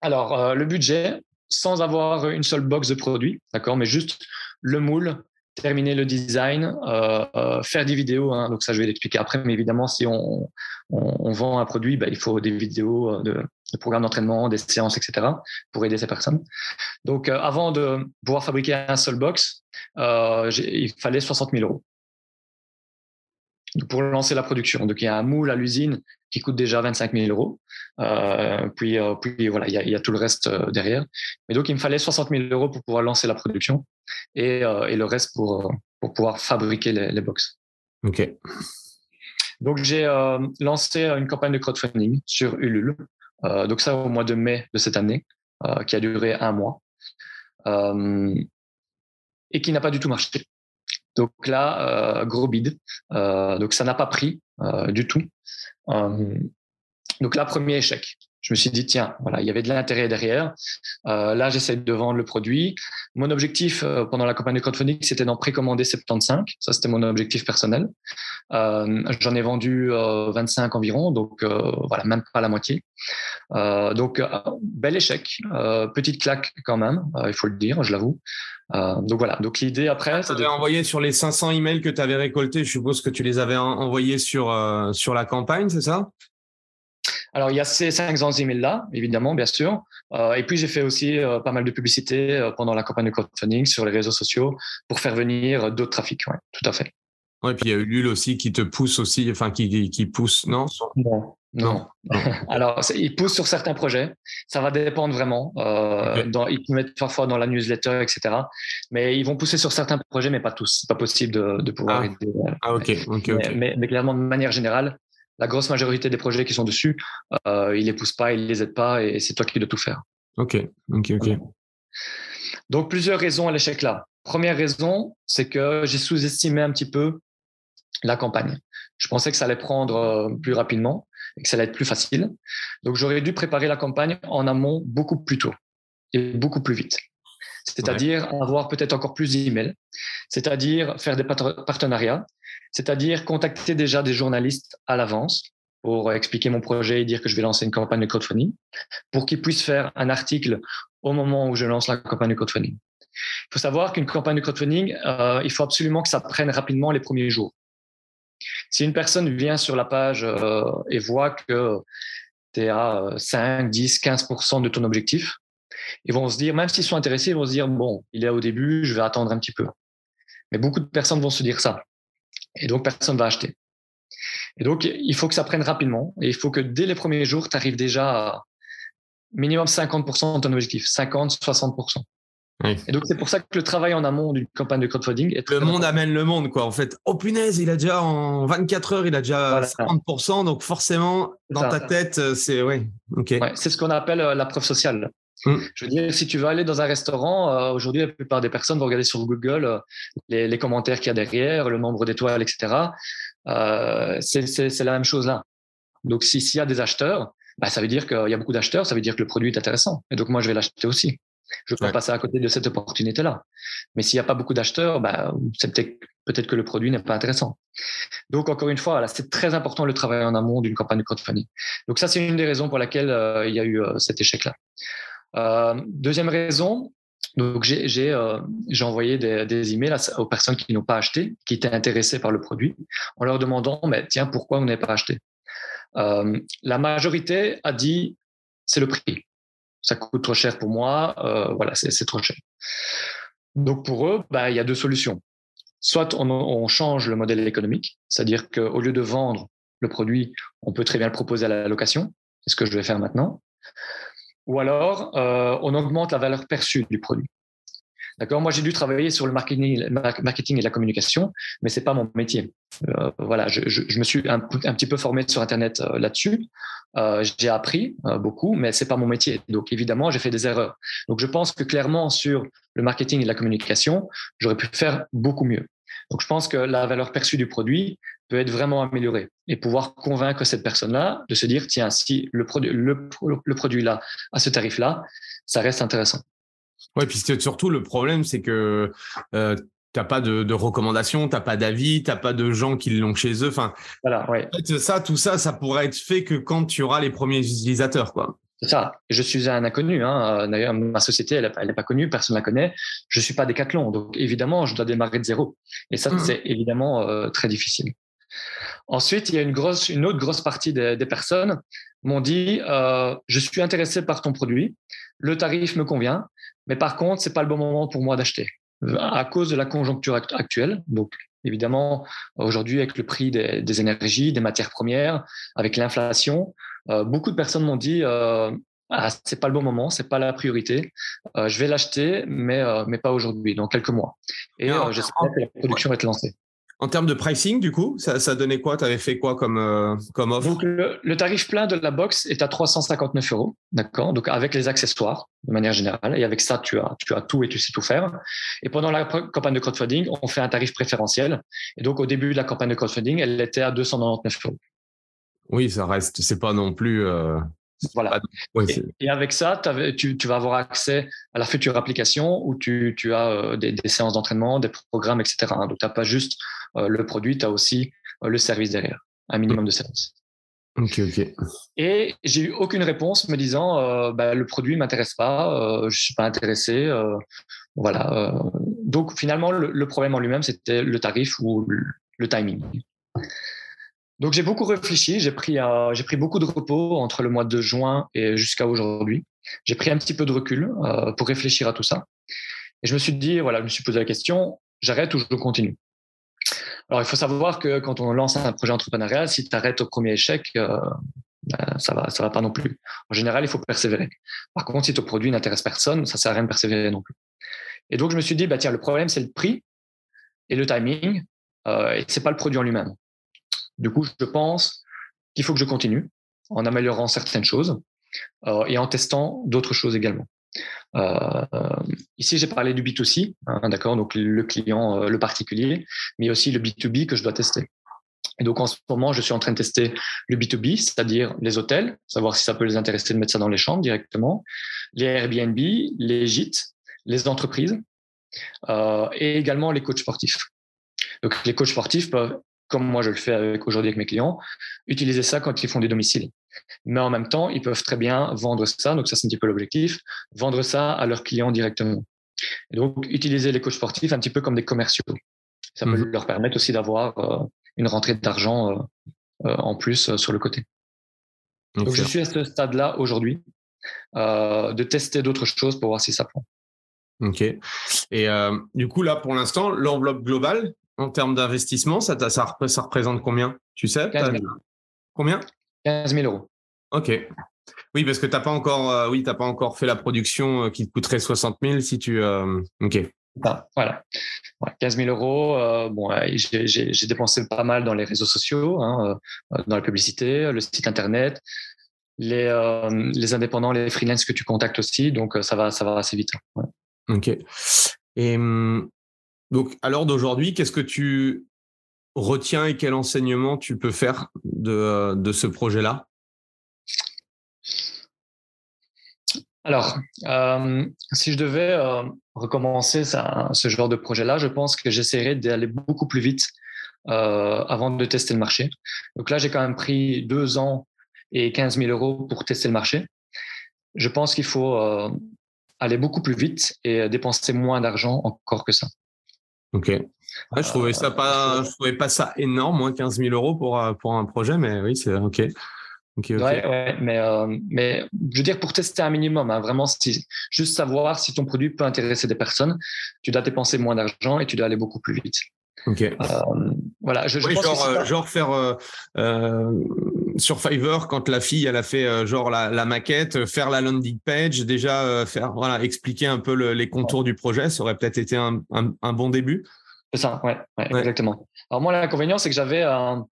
Alors, euh, le budget, sans avoir une seule box de produits, d'accord, mais juste le moule, terminer le design, euh, euh, faire des vidéos. Hein, donc ça, je vais l'expliquer après. Mais évidemment, si on, on, on vend un produit, bah, il faut des vidéos de, de programmes d'entraînement, des séances, etc. pour aider ces personnes. Donc, euh, avant de pouvoir fabriquer un seul box, euh, il fallait 60 000 euros pour lancer la production. Donc, il y a un moule à l'usine qui coûte déjà 25 000 euros. Euh, puis, euh, puis voilà, il y, a, il y, a, tout le reste derrière. Mais donc, il me fallait 60 000 euros pour pouvoir lancer la production et, euh, et le reste pour, pour pouvoir fabriquer les, les box. OK. Donc, j'ai lancé une campagne de crowdfunding sur Ulule. Donc, ça au mois de mai de cette année, qui a duré un mois et qui n'a pas du tout marché. Donc là, euh, gros bid. Euh, donc ça n'a pas pris euh, du tout. Donc là, premier échec. Je me suis dit, tiens, voilà, il y avait de l'intérêt derrière. Euh, là, j'essaie de vendre le produit. Mon objectif euh, pendant la campagne de crowdfunding, c'était d'en précommander 75. Ça, c'était mon objectif personnel. Euh, J'en ai vendu 25 environ, donc voilà, même pas la moitié. donc, bel échec. petite claque quand même, il faut le dire, je l'avoue. donc voilà. Donc l'idée après, tu avais envoyé sur les 500 emails que tu avais récoltés. Je suppose que tu les avais envoyés sur sur la campagne, c'est ça? Alors, il y a ces cinq emails-là, évidemment, bien sûr. Euh, et puis, j'ai fait aussi euh, pas mal de publicité euh, pendant la campagne de crowdfunding sur les réseaux sociaux pour faire venir d'autres trafics. Ouais, tout à fait. Oui, et puis il y a Ulule aussi qui te pousse aussi, enfin, qui, qui pousse, non? Non. Non. [LAUGHS] Alors, il pousse sur certains projets. Ça va dépendre vraiment. dans, ils mettent parfois dans la newsletter, etc. Mais ils vont pousser sur certains projets, mais pas tous. C'est pas possible de, de pouvoir ah. aider. Ah, ok. ok, ok. mais, mais, clairement, de manière générale, la grosse majorité des projets qui sont dessus, euh, ils les poussent pas, ils les aident pas, et c'est toi qui dois tout faire. Ok, ok, ok. Donc plusieurs raisons à l'échec là. Première raison, c'est que j'ai sous-estimé un petit peu la campagne. Je pensais que ça allait prendre euh, plus rapidement et que ça allait être plus facile. Donc j'aurais dû préparer la campagne en amont beaucoup plus tôt et beaucoup plus vite. C'est-à-dire avoir peut-être encore plus d'emails, c'est-à-dire faire des partenariats, c'est-à-dire contacter déjà des journalistes à l'avance pour expliquer mon projet et dire que je vais lancer une campagne de crowdfunding, pour qu'ils puissent faire un article au moment où je lance la campagne de crowdfunding. Il faut savoir qu'une campagne de crowdfunding, euh, il faut absolument que ça prenne rapidement les premiers jours. Si une personne vient sur la page euh, et voit que tu es à 5, 10, 15% de ton objectif, ils vont se dire, même s'ils sont intéressés, ils vont se dire, bon, il est au début, je vais attendre un petit peu. Mais beaucoup de personnes vont se dire ça. Et donc, personne ne va acheter. Et donc, il faut que ça prenne rapidement. Et il faut que dès les premiers jours, tu arrives déjà à minimum 50% de ton objectif, 50, 60%. Et donc, c'est pour ça que le travail en amont d'une campagne de crowdfunding est Le monde amène le monde, quoi. En fait, oh punaise, il a déjà en 24 heures, il a déjà 50%. Donc, forcément, dans ta tête, euh, c'est. Ouais. ok. c'est ce qu'on appelle euh, la preuve sociale. Mm. Je veux dire, si tu veux aller dans un restaurant, euh, aujourd'hui, la plupart des personnes vont regarder sur Google euh, les, commentaires qu'il y a derrière, le nombre d'étoiles, etc. Euh, c'est la même chose là. Donc, s'il y a des acheteurs, bah, ça veut dire qu'il y a beaucoup d'acheteurs, ça veut dire que le produit est intéressant. Et donc, moi, je vais l'acheter aussi. Je peux pas passer à côté de cette opportunité-là. Mais s'il n'y a pas beaucoup d'acheteurs, bah, c'est peut-être que le produit n'est pas intéressant. Donc, encore une fois, c'est très important le travail en amont d'une campagne de crowdfunding. Donc, ça, c'est une des raisons pour laquelle il y a eu cet échec-là. Euh, deuxième raison, donc j'ai euh, envoyé des, des, emails aux personnes qui n'ont pas acheté, qui étaient intéressées par le produit, en leur demandant, mais tiens, pourquoi vous n'avez pas acheté? Euh, La majorité a dit, c'est le prix. Ça coûte trop cher pour moi, voilà, c'est trop cher. Donc pour eux, bah, il y a deux solutions. Soit on change le modèle économique, c'est-à-dire qu'au lieu de vendre le produit, on peut très bien le proposer à la location. C'est ce que je vais faire maintenant ou alors euh, on augmente la valeur perçue du produit. D'accord? Moi, j'ai dû travailler sur le marketing, et la communication, mais c'est pas mon métier. Euh, voilà, je, je, je, me suis un, un, petit peu formé sur Internet euh, là-dessus. Euh, j'ai appris euh, beaucoup, mais c'est pas mon métier. Donc, évidemment, j'ai fait des erreurs. Donc, je pense que clairement sur le marketing et la communication, j'aurais pu faire beaucoup mieux. Donc, je pense que la valeur perçue du produit peut être vraiment améliorée et pouvoir convaincre cette personne-là de se dire, tiens, si le produit, le, le produit là, à ce tarif-là, ça reste intéressant. Oui, puis surtout le problème, c'est que euh, t'as pas de, de recommandations, t'as pas d'avis, t'as pas de gens qui l'ont chez eux. Enfin, voilà, ouais. En fait, ça, tout ça, ça pourrait être fait que quand tu auras les premiers utilisateurs, quoi. Ça. Je suis un inconnu. Hein. D'ailleurs, ma société, elle n'est pas connue, personne ne la connaît. Je suis pas Decathlon, donc évidemment, je dois démarrer de zéro. Et ça, mmh. c'est évidemment euh, très difficile. Ensuite, il y a une, grosse, une autre grosse partie des, des personnes m'ont dit euh, Je suis intéressé par ton produit, le tarif me convient, mais par contre, c'est pas le bon moment pour moi d'acheter à cause de la conjoncture actuelle. Donc, évidemment, aujourd'hui, avec le prix des, des, énergies, des matières premières, avec l'inflation, euh, beaucoup de personnes m'ont dit euh, ah, c'est pas le bon moment, c'est pas la priorité. Euh, je vais l'acheter, mais euh, mais pas aujourd'hui, dans quelques mois. Et euh, j'espère que la production va être lancée. En termes de pricing, du coup, ça, ça donnait quoi? Tu avais fait quoi comme, euh, comme offre? Donc, le, tarif plein de la box est à 359 euros, d'accord? Donc, avec les accessoires, de manière générale. Et avec ça, tu as, tu as tout et tu sais tout faire. Et pendant la campagne de crowdfunding, on fait un tarif préférentiel. Et donc, au début de la campagne de crowdfunding, elle était à 299 euros. Oui, ça reste, c'est pas non plus. Euh, voilà. et, avec ça, tu, vas avoir accès à la future application où tu, as euh, des, séances d'entraînement, des programmes, etc. Donc, tu n'as pas juste euh, le produit, tu as aussi le service derrière, un minimum de service. Ok, ok. Et j'ai eu aucune réponse me disant bah, le produit m'intéresse pas, je suis pas intéressé. voilà. donc finalement, le, problème en lui-même, c'était le tarif ou le timing. Donc j'ai beaucoup réfléchi, j'ai pris, euh, j'ai pris beaucoup de repos entre le mois de juin et jusqu'à aujourd'hui. J'ai pris un petit peu de recul euh, pour réfléchir à tout ça. Et je me suis dit, voilà, je me suis posé la question, j'arrête ou je continue? Alors il faut savoir que quand on lance un projet entrepreneurial, si tu arrêtes au premier échec, euh, ben, ça va, va pas non plus. En général, il faut persévérer. Par contre, si ton produit n'intéresse personne, ça sert à rien de persévérer non plus. Et donc je me suis dit, bah tiens, le problème c'est le prix et le timing, euh, et c'est pas le produit en lui-même. Du coup, je pense qu'il faut que je continue en améliorant certaines choses euh, et en testant d'autres choses également. Euh, ici, j'ai parlé du B2C, hein, d'accord, donc le client, euh, le particulier, mais aussi le B2B que je dois tester. Et donc en ce moment, je suis en train de tester le B2B, c'est-à-dire les hôtels, savoir si ça peut les intéresser de mettre ça dans les chambres directement, les Airbnb, les gîtes, les entreprises et également les coachs sportifs. Donc les coachs sportifs peuvent comme moi je le fais avec, aujourd'hui avec mes clients, utiliser ça quand ils font des domiciles. Mais en même temps, ils peuvent très bien vendre ça, donc ça c'est un petit peu l'objectif, vendre ça à leurs clients directement. Et donc utiliser les coachs sportifs un petit peu comme des commerciaux. Ça peut mhm. leur permettre aussi d'avoir euh, une rentrée d'argent euh, euh, en plus sur le côté. Donc je suis à ce stade-là aujourd'hui, de tester d'autres choses pour voir si ça prend. Ok. Et du coup, là, pour l'instant, l'enveloppe globale, en termes d'investissement, ça, ça, ça, représente combien? Tu sais? 15 000. Combien? 15 000 euros. Ok. Oui, parce que tu n'as pas, encore, euh, oui, pas encore fait la production euh, qui te coûterait 60 000 si tu. Euh, ok. voilà. 15 000 euros. bon, j'ai dépensé pas mal dans les réseaux sociaux, hein, dans la publicité, le site internet, les, les indépendants, les freelances que tu contactes aussi. Donc, ça, va, ça va assez vite. Hein, ok. Et hum, donc, à l'heure d'aujourd'hui, qu'est-ce que tu retiens et quel enseignement tu peux faire de, de ce projet-là? Alors, euh, si je devais euh, recommencer ce genre de projet-là, je pense que j'essaierais d'aller beaucoup plus vite euh, avant de tester le marché. Donc là, j'ai quand même pris deux ans et 15 000 euros pour tester le marché. Je pense qu'il faut aller beaucoup plus vite et dépenser moins d'argent encore que ça. Ok. je trouvais ça pas, je trouvais pas ça énorme, moins 15 000 euros pour, euh, pour un projet, mais oui, c'est ok. Okay, Ouais, mais, euh, mais je veux dire pour tester un minimum, hein, vraiment, si, juste savoir si ton produit peut intéresser des personnes, tu dois dépenser moins d'argent et tu dois aller beaucoup plus vite. Ok. Euh, voilà, je, genre, genre faire sur Fiverr quand la fille elle a fait genre la, maquette, faire la landing page, déjà faire voilà expliquer un peu les contours du projet, ça aurait peut-être été un, un, bon début. C'est ça, ouais, exactement. Alors moi l'inconvénient c'est que j'avais un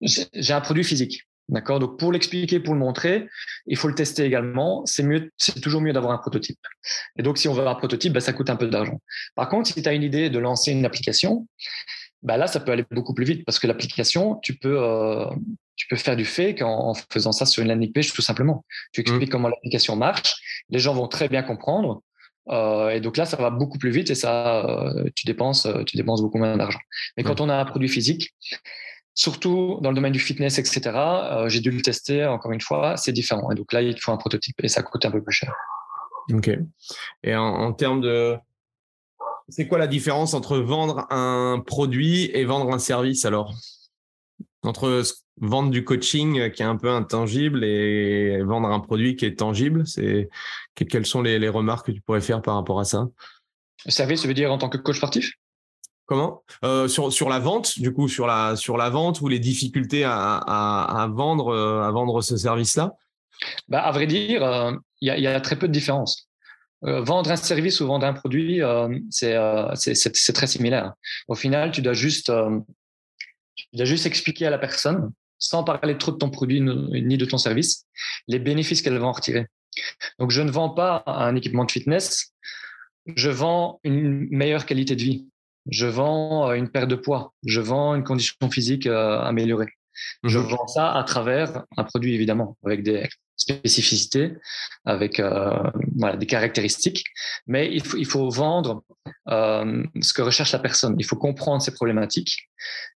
j'ai un produit physique. D'accord? Donc, pour l'expliquer, pour le montrer, il faut le tester également. C'est mieux, c'est toujours mieux d'avoir un prototype. Et donc, si on veut un prototype, bah, ça coûte un peu d'argent. Par contre, si tu as une idée de lancer une application, bah là, ça peut aller beaucoup plus vite parce que l'application, tu peux, euh, tu peux faire du fake en, faisant ça sur une landing page tout simplement. Tu expliques mmh. comment l'application marche, les gens vont très bien comprendre. Euh, et donc là, ça va beaucoup plus vite et ça, euh, tu dépenses, tu dépenses beaucoup moins d'argent. Mais quand mmh. on a un produit physique, surtout dans le domaine du fitness, etc., j'ai dû le tester encore une fois, c'est différent. Et donc là, il faut un prototype et ça coûte un peu plus cher. Ok. Et en, termes de. C'est quoi la différence entre vendre un produit et vendre un service alors? Entre vendre du coaching qui est un peu intangible et vendre un produit qui est tangible, c'est quelles sont les, les remarques que tu pourrais faire par rapport à ça? Service, ça veut dire en tant que coach sportif? Comment? Euh, sur, sur la vente, du coup, sur la, sur la vente ou les difficultés à, à, vendre, euh, à vendre ce service-là? Bah, À vrai dire, euh, il y, a très peu de différence. Vendre un service ou vendre un produit, c'est c'est très similaire. Au final, tu dois, juste, tu dois juste expliquer à la personne, sans parler trop de ton produit ni de ton service, les bénéfices qu'elle va en retirer. Donc, je ne vends pas un équipement de fitness, je vends une meilleure qualité de vie je vends euh, une perte de poids, je vends une condition physique euh, améliorée. Je mhm. vends ça à travers un produit, évidemment, avec des spécificités, avec euh, des caractéristiques. Mais il faut, vendre euh, ce que recherche la personne. Il faut comprendre ses problématiques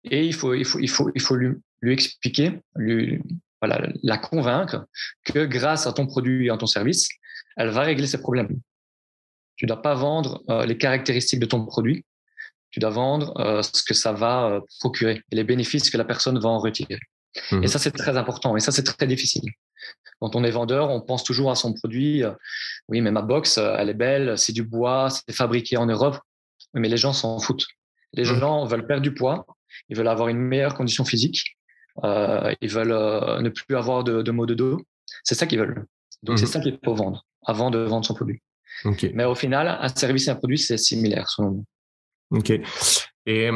et il faut, lui, expliquer, la convaincre que grâce à ton produit et à ton service, elle va régler ses problèmes. Tu ne dois pas vendre euh, les caractéristiques de ton produit, tu dois vendre ce que ça va procurer et les bénéfices que la personne va en retirer. Et mhm. ça, c'est très important et ça, c'est très difficile. Quand on est vendeur, on pense toujours à son produit. oui, mais ma box, elle est belle, c'est du bois, c'est fabriqué en Europe. Mais les gens s'en foutent. Les mhm. gens veulent perdre du poids, ils veulent avoir une meilleure condition physique, ils veulent ne plus avoir de, de maux de dos. C'est ça qu'ils veulent. Donc, c'est mhm. ça qu'il faut vendre avant de vendre son produit. Mais au final, un service et un produit, c'est similaire selon moi. Ok. Et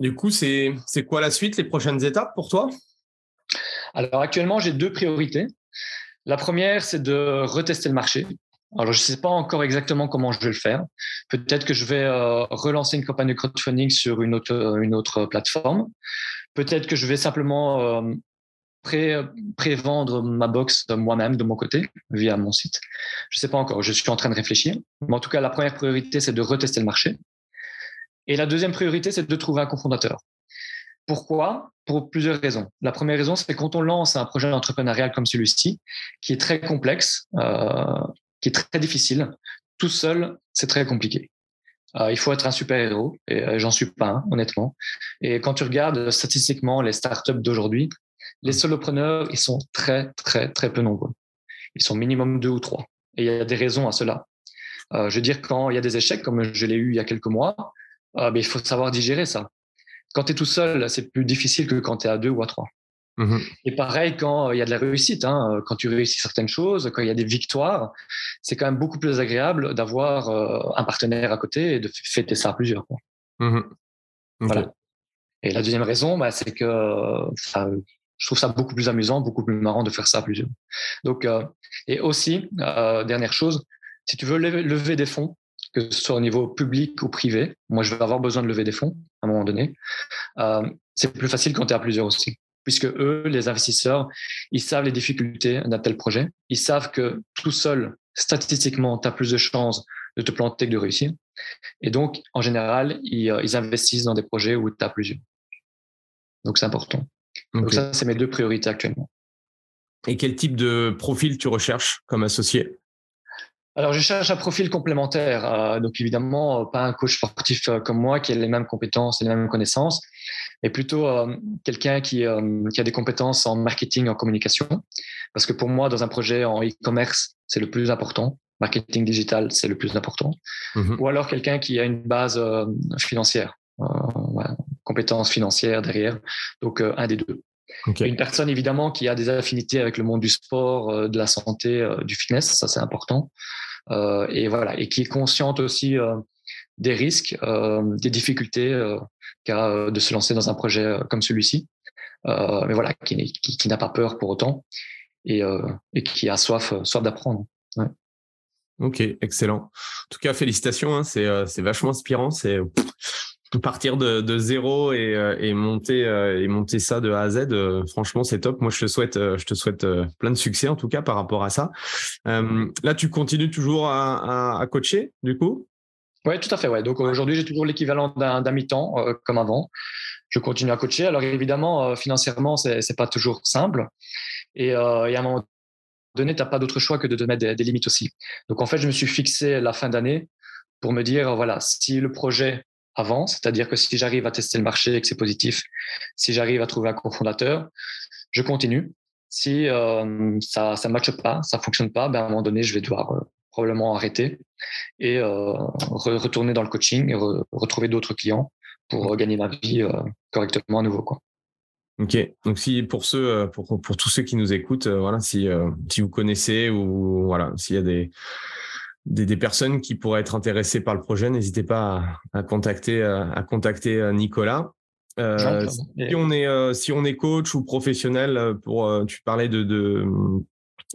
du coup, c'est quoi la suite, les prochaines étapes pour toi? Alors actuellement, j'ai deux priorités. La première, c'est de retester le marché. Alors, je ne sais pas encore exactement comment je vais le faire. Peut-être que je vais euh, relancer une campagne de crowdfunding sur une autre, autre plateforme. Peut-être que je vais simplement euh, pré-vendre ma box moi-même de mon côté via mon site. Je ne sais pas encore, je suis en train de réfléchir. Mais en tout cas, la première priorité, c'est de retester le marché. Et la deuxième priorité, c'est de trouver un cofondateur. Pourquoi? Pour plusieurs raisons. La première raison, c'est quand on lance un projet entrepreneurial comme celui-ci, qui est très complexe, euh, qui est très difficile, tout seul, c'est très compliqué. Euh, il faut être un super-héros, et euh, j'en suis pas honnêtement. Et quand tu regardes statistiquement les startups d'aujourd'hui, les solopreneurs, ils sont très, très, très peu nombreux. Ils sont minimum deux ou trois. Et il y a des raisons à cela. Je veux dire, quand il y a des échecs, comme je l'ai eu il y a quelques mois, euh, ben, il faut savoir digérer ça. Quand tu es tout seul, c'est plus difficile que quand tu es à deux ou à trois. Mmh Et pareil, quand euh, il y a de la réussite, hein, quand tu réussis certaines choses, quand il y a des victoires, c'est quand même beaucoup plus agréable d'avoir un partenaire à côté et de fêter ça à plusieurs. Mmh voilà. Et la deuxième raison, bah, c'est que je trouve ça beaucoup plus amusant, beaucoup plus marrant de faire ça à plusieurs. Donc, euh, et aussi, euh, dernière chose, si tu veux lever, des fonds, que ce soit au niveau public ou privé, moi je vais avoir besoin de lever des fonds à un moment donné, euh, c'est plus facile quand tu es à plusieurs aussi. Puisque eux, les investisseurs, ils savent les difficultés d'un tel projet. Ils savent que tout seul, statistiquement, tu as plus de chances de te planter que de réussir. Et donc, en général, ils, ils investissent dans des projets où tu as plusieurs. Donc, c'est important. Donc ça, c'est mes deux priorités actuellement. Et quel type de profil tu recherches comme associé? Alors, je cherche un profil complémentaire. Euh, donc, évidemment, euh, pas un coach sportif euh, comme moi qui a les mêmes compétences et les mêmes connaissances, mais plutôt quelqu'un qui, qui, a des compétences en marketing, en communication. Parce que pour moi, dans un projet en e-commerce, c'est le plus important. Marketing digital, c'est le plus important. Mhm. Ou alors quelqu'un qui a une base financière. Compétences financières derrière. Donc, un des deux. Une personne, évidemment, qui a des affinités avec le monde du sport, euh, de la santé, euh, du fitness, ça c'est important. Et voilà, et qui est consciente aussi des risques, des difficultés qu'a de se lancer dans un projet comme celui-ci. mais voilà, qui, n'a pas peur pour autant et, qui a soif, soif d'apprendre. Ok, excellent. En tout cas, félicitations. Hein, c'est vachement inspirant. Partir de, de zéro et, euh, et monter euh, et monter ça de A à Z euh, franchement c'est top. Moi je te souhaite je te souhaite plein de succès en tout cas par rapport à ça. Là tu continues toujours à, à, à coacher du coup? Oui tout à fait ouais. Donc aujourd'hui j'ai toujours l'équivalent d'un mi-temps comme avant. Je continue à coacher. Alors évidemment financièrement c'est c'est pas toujours simple. Et, et à un moment donné tu n'as pas d'autre choix que de te mettre des, des limites aussi. Donc en fait je me suis fixé la fin d'année pour me dire voilà si le projet avant, c'est-à-dire que si j'arrive à tester le marché et que c'est positif, si j'arrive à trouver un cofondateur, je continue. Si euh, ça ne matche pas, ça fonctionne pas, ben à un moment donné, je vais devoir euh, probablement arrêter et euh, retourner dans le coaching et retrouver d'autres clients pour gagner ma vie correctement à nouveau. Quoi. Ok, donc si pour ceux, pour, pour tous ceux qui nous écoutent, voilà, si, si vous connaissez ou voilà, s'il y a des, des, personnes qui pourraient être intéressées par le projet, n'hésitez pas à, contacter, à, contacter euh, Nicolas. Euh, si, on est, euh, si on est coach ou professionnel, pour, tu parlais de, de,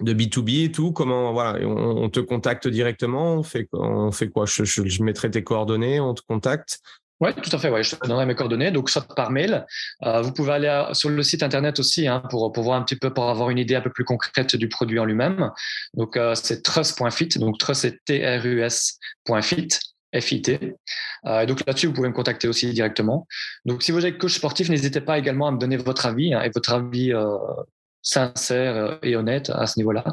de B2B et tout, comment voilà, on, te contacte directement, on fait, on fait quoi? Je, je, mettrai tes coordonnées, on te contacte. Oui, tout à fait. Ouais. Je te donnerai mes coordonnées. Donc, soit par mail. Euh, vous pouvez aller sur le site internet aussi hein, pour, pour voir un petit peu, pour avoir une idée un peu plus concrète du produit en lui-même. Donc, euh, c'est trust.fit. Donc, trust, c'est T-R-U-S.fit. FIT. Euh, et donc là-dessus, vous pouvez me contacter aussi directement. Donc, si vous êtes coach sportif, n'hésitez pas également à me donner votre avis hein, et votre avis euh, sincère et honnête à ce niveau-là.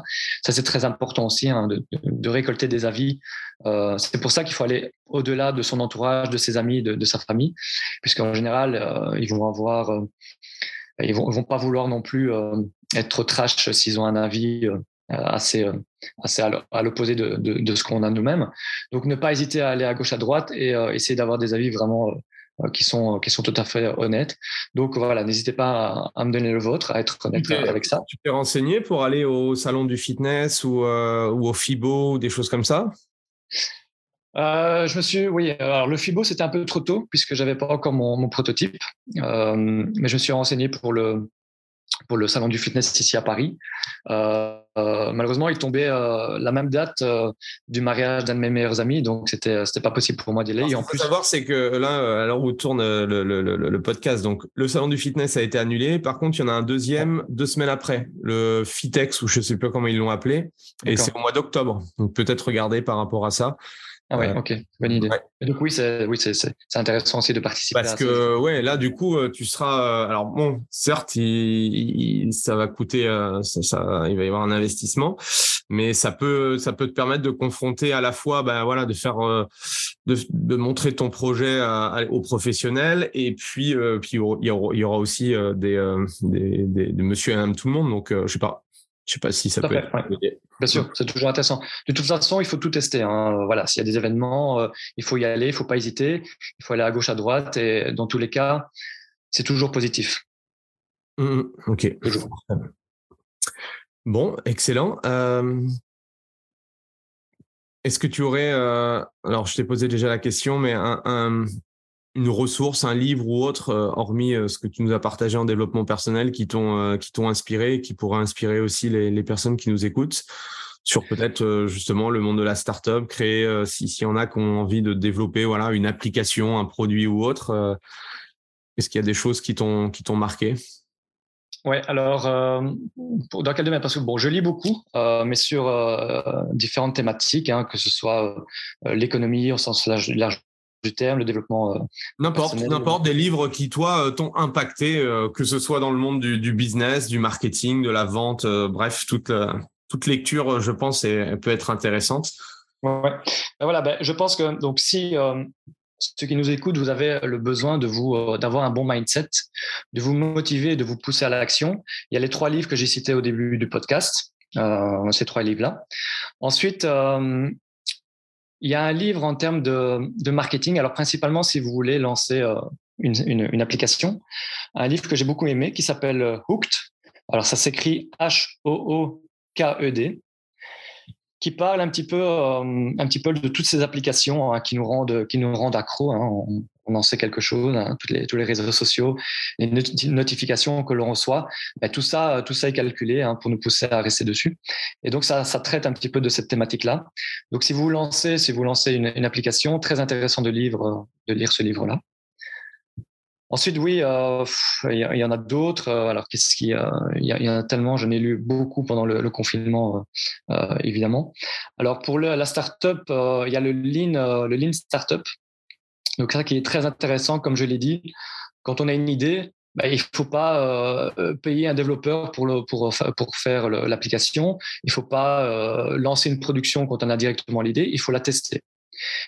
Ça, c'est très important aussi hein, de, récolter des avis. Euh, c'est pour ça qu'il faut aller au-delà de son entourage, de ses amis, de, sa famille, puisqu'en général, euh, ils vont avoir, euh, ils vont, vont pas vouloir non plus être trash s'ils ont un avis assez, assez à l'opposé de, de, ce qu'on a nous-mêmes. Donc, ne pas hésiter à aller à gauche, à droite et essayer d'avoir des avis vraiment qui sont qui sont tout à fait honnêtes. Donc voilà, n'hésitez pas à, me donner le vôtre, à être honnête avec ça. Tu t'es renseigné pour aller au salon du fitness ou, euh, ou au FIBO ou des choses comme ça? Euh, je me suis, oui. Alors le FIBO c'était un peu trop tôt puisque j'avais pas encore mon, mon prototype, euh, mais je me suis renseigné pour le pour le salon du fitness ici à Paris. Euh, euh, malheureusement, il tombait euh, la même date euh, du mariage d'un de mes meilleurs amis, donc c'était c'était pas possible pour moi d'y aller. Ce qu'il faut savoir, c'est que là, à l'heure où tourne le, le, le, le, podcast, donc le salon du fitness a été annulé. Par contre, il y en a un deuxième deux semaines après, le Fitex ou je sais pas comment ils l'ont appelé, et c'est au mois d'octobre. Donc peut-être regarder par rapport à ça. Ah ouais, ok, bonne idée. donc oui, c'est oui, c'est intéressant aussi de participer. Parce que ouais, là du coup, euh, tu seras. Euh, alors bon, certes, il, ça va coûter, euh, ça, ça, il va y avoir un investissement, mais ça peut, ça peut te permettre de confronter à la fois, ben voilà, de faire, de, de montrer ton projet aux professionnels, et puis, puis il y aura, il aussi des, des, des, de Monsieur et Madame tout le monde. Donc, je sais pas, je sais pas si ça peut être. Bien sûr, c'est toujours intéressant. De toute façon, il faut tout tester. Hein. Voilà, s'il y a des événements, euh, il faut y aller, il faut pas hésiter. Il faut aller à gauche, à droite, et dans tous les cas, c'est toujours positif. Mmh, mmh. ok. Bon, excellent. Euh... Est-ce que tu aurais, euh... alors je t'ai posé déjà la question, mais un, un, une ressource, un livre ou autre, euh, hormis euh, ce que tu nous as partagé en développement personnel, qui t'ont euh, qui t'ont inspiré, qui pourra inspirer aussi les, personnes qui nous écoutent sur peut-être justement le monde de la startup, créer si s'il y en a qui ont envie de développer voilà une application, un produit ou autre. Est-ce qu'il y a des choses qui t'ont qui t'ont marqué? Ouais, alors dans quel domaine? Parce que bon, je lis beaucoup, mais sur différentes thématiques, hein, que ce soit l'économie au sens large, du terme, le développement. Euh, n'importe, n'importe des livres qui toi euh, t'ont impacté, euh, que ce soit dans le monde du, du, business, du marketing, de la vente, bref, toute toute lecture, je pense, peut être intéressante. Ouais. Ben voilà, ben, je pense que donc si ceux qui nous écoutent, vous avez le besoin de vous d'avoir un bon mindset, de vous motiver, de vous pousser à l'action. Il y a les trois livres que j'ai cités au début du podcast, euh, ces trois livres-là. Ensuite, euh, il y a un livre en termes de, marketing. Alors, principalement, si vous voulez lancer euh, une, application, un livre que j'ai beaucoup aimé qui s'appelle euh, Hooked. Alors, ça s'écrit H-O-O-K-E-D qui parle un petit peu, euh, un petit peu de toutes ces applications hein, qui nous rendent, qui nous rendent accro. Hein. On, en sait quelque chose, hein, toutes les, tous les réseaux sociaux, les notifications que l'on reçoit, ben, tout ça, tout ça est calculé hein, pour nous pousser à rester dessus. Et donc ça, ça traite un petit peu de cette thématique-là. Donc si vous lancez, si vous lancez une, une application, très intéressant de lire, de lire ce livre-là. Ensuite, oui, euh, il y, en a d'autres. Euh, alors, qu'est-ce qu'il y a Il y, en a tellement. J'en ai lu beaucoup pendant le, le confinement, euh, euh, évidemment. Alors, pour le, la startup, euh, il y a le Lean, le Lean Startup. Donc, ça qui est très intéressant, comme je l'ai dit. Quand on a une idée, bah, il faut pas payer un développeur pour, pour, faire l'application. Il faut pas lancer une production quand on a directement l'idée. Il faut la tester.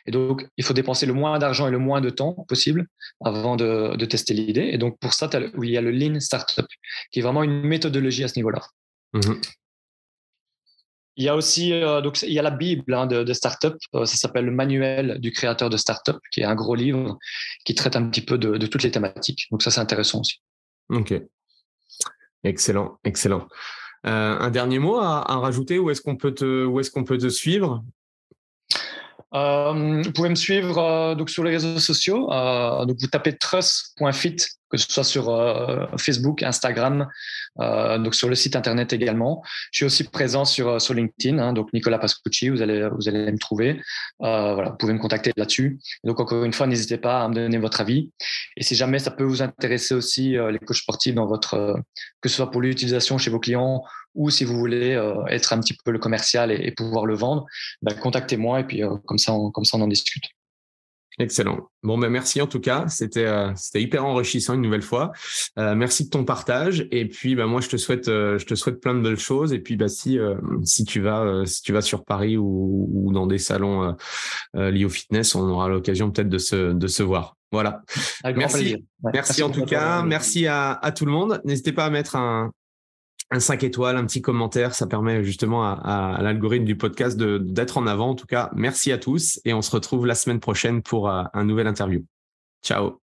Et donc, il faut dépenser le moins d'argent et le moins de temps possible avant de, de tester l'idée. Et donc, pour ça, il y a le Lean Startup, qui est vraiment une méthodologie à ce niveau-là. Mmh. Il y a aussi euh, donc il y a la Bible hein, de, de startup, euh, ça s'appelle le manuel du créateur de startup, qui est un gros livre qui traite un petit peu de, de toutes les thématiques. Donc ça c'est intéressant aussi. Ok, excellent, excellent. Euh, un dernier mot à, à rajouter? Où est-ce qu'on peut te où est-ce qu'on peut te suivre? Vous pouvez me suivre donc sur les réseaux sociaux. Donc vous tapez trust.fit que ce soit sur euh, Facebook, Instagram, euh, donc sur le site internet également. Je suis aussi présent sur, euh, sur LinkedIn, hein, donc Nicolas Pascucci, vous allez, vous allez me trouver. voilà, vous pouvez me contacter là-dessus. Donc encore une fois, n'hésitez pas à me donner votre avis. Et si jamais ça peut vous intéresser aussi les coachs sportifs dans votre, que ce soit pour l'utilisation chez vos clients ou si vous voulez être un petit peu le commercial et, pouvoir le vendre, ben, contactez-moi et puis comme ça, comme ça on en discute. Excellent. Bon, ben merci en tout cas. C'était euh, c'était hyper enrichissant une nouvelle fois. Euh, merci de ton partage. Et puis, ben moi, je te souhaite euh, je te souhaite plein de belles choses. Et puis, bah si si tu vas si tu vas sur Paris ou, ou dans des salons liés au fitness, on aura l'occasion peut-être de se de se voir. Voilà. merci. merci. en tout cas. Merci à, à tout le monde. N'hésitez pas à mettre un, un 5 étoiles, un petit commentaire, ça permet justement à, l'algorithme du podcast d'être en avant. En tout cas, merci à tous et on se retrouve la semaine prochaine pour euh, un nouvel interview. Ciao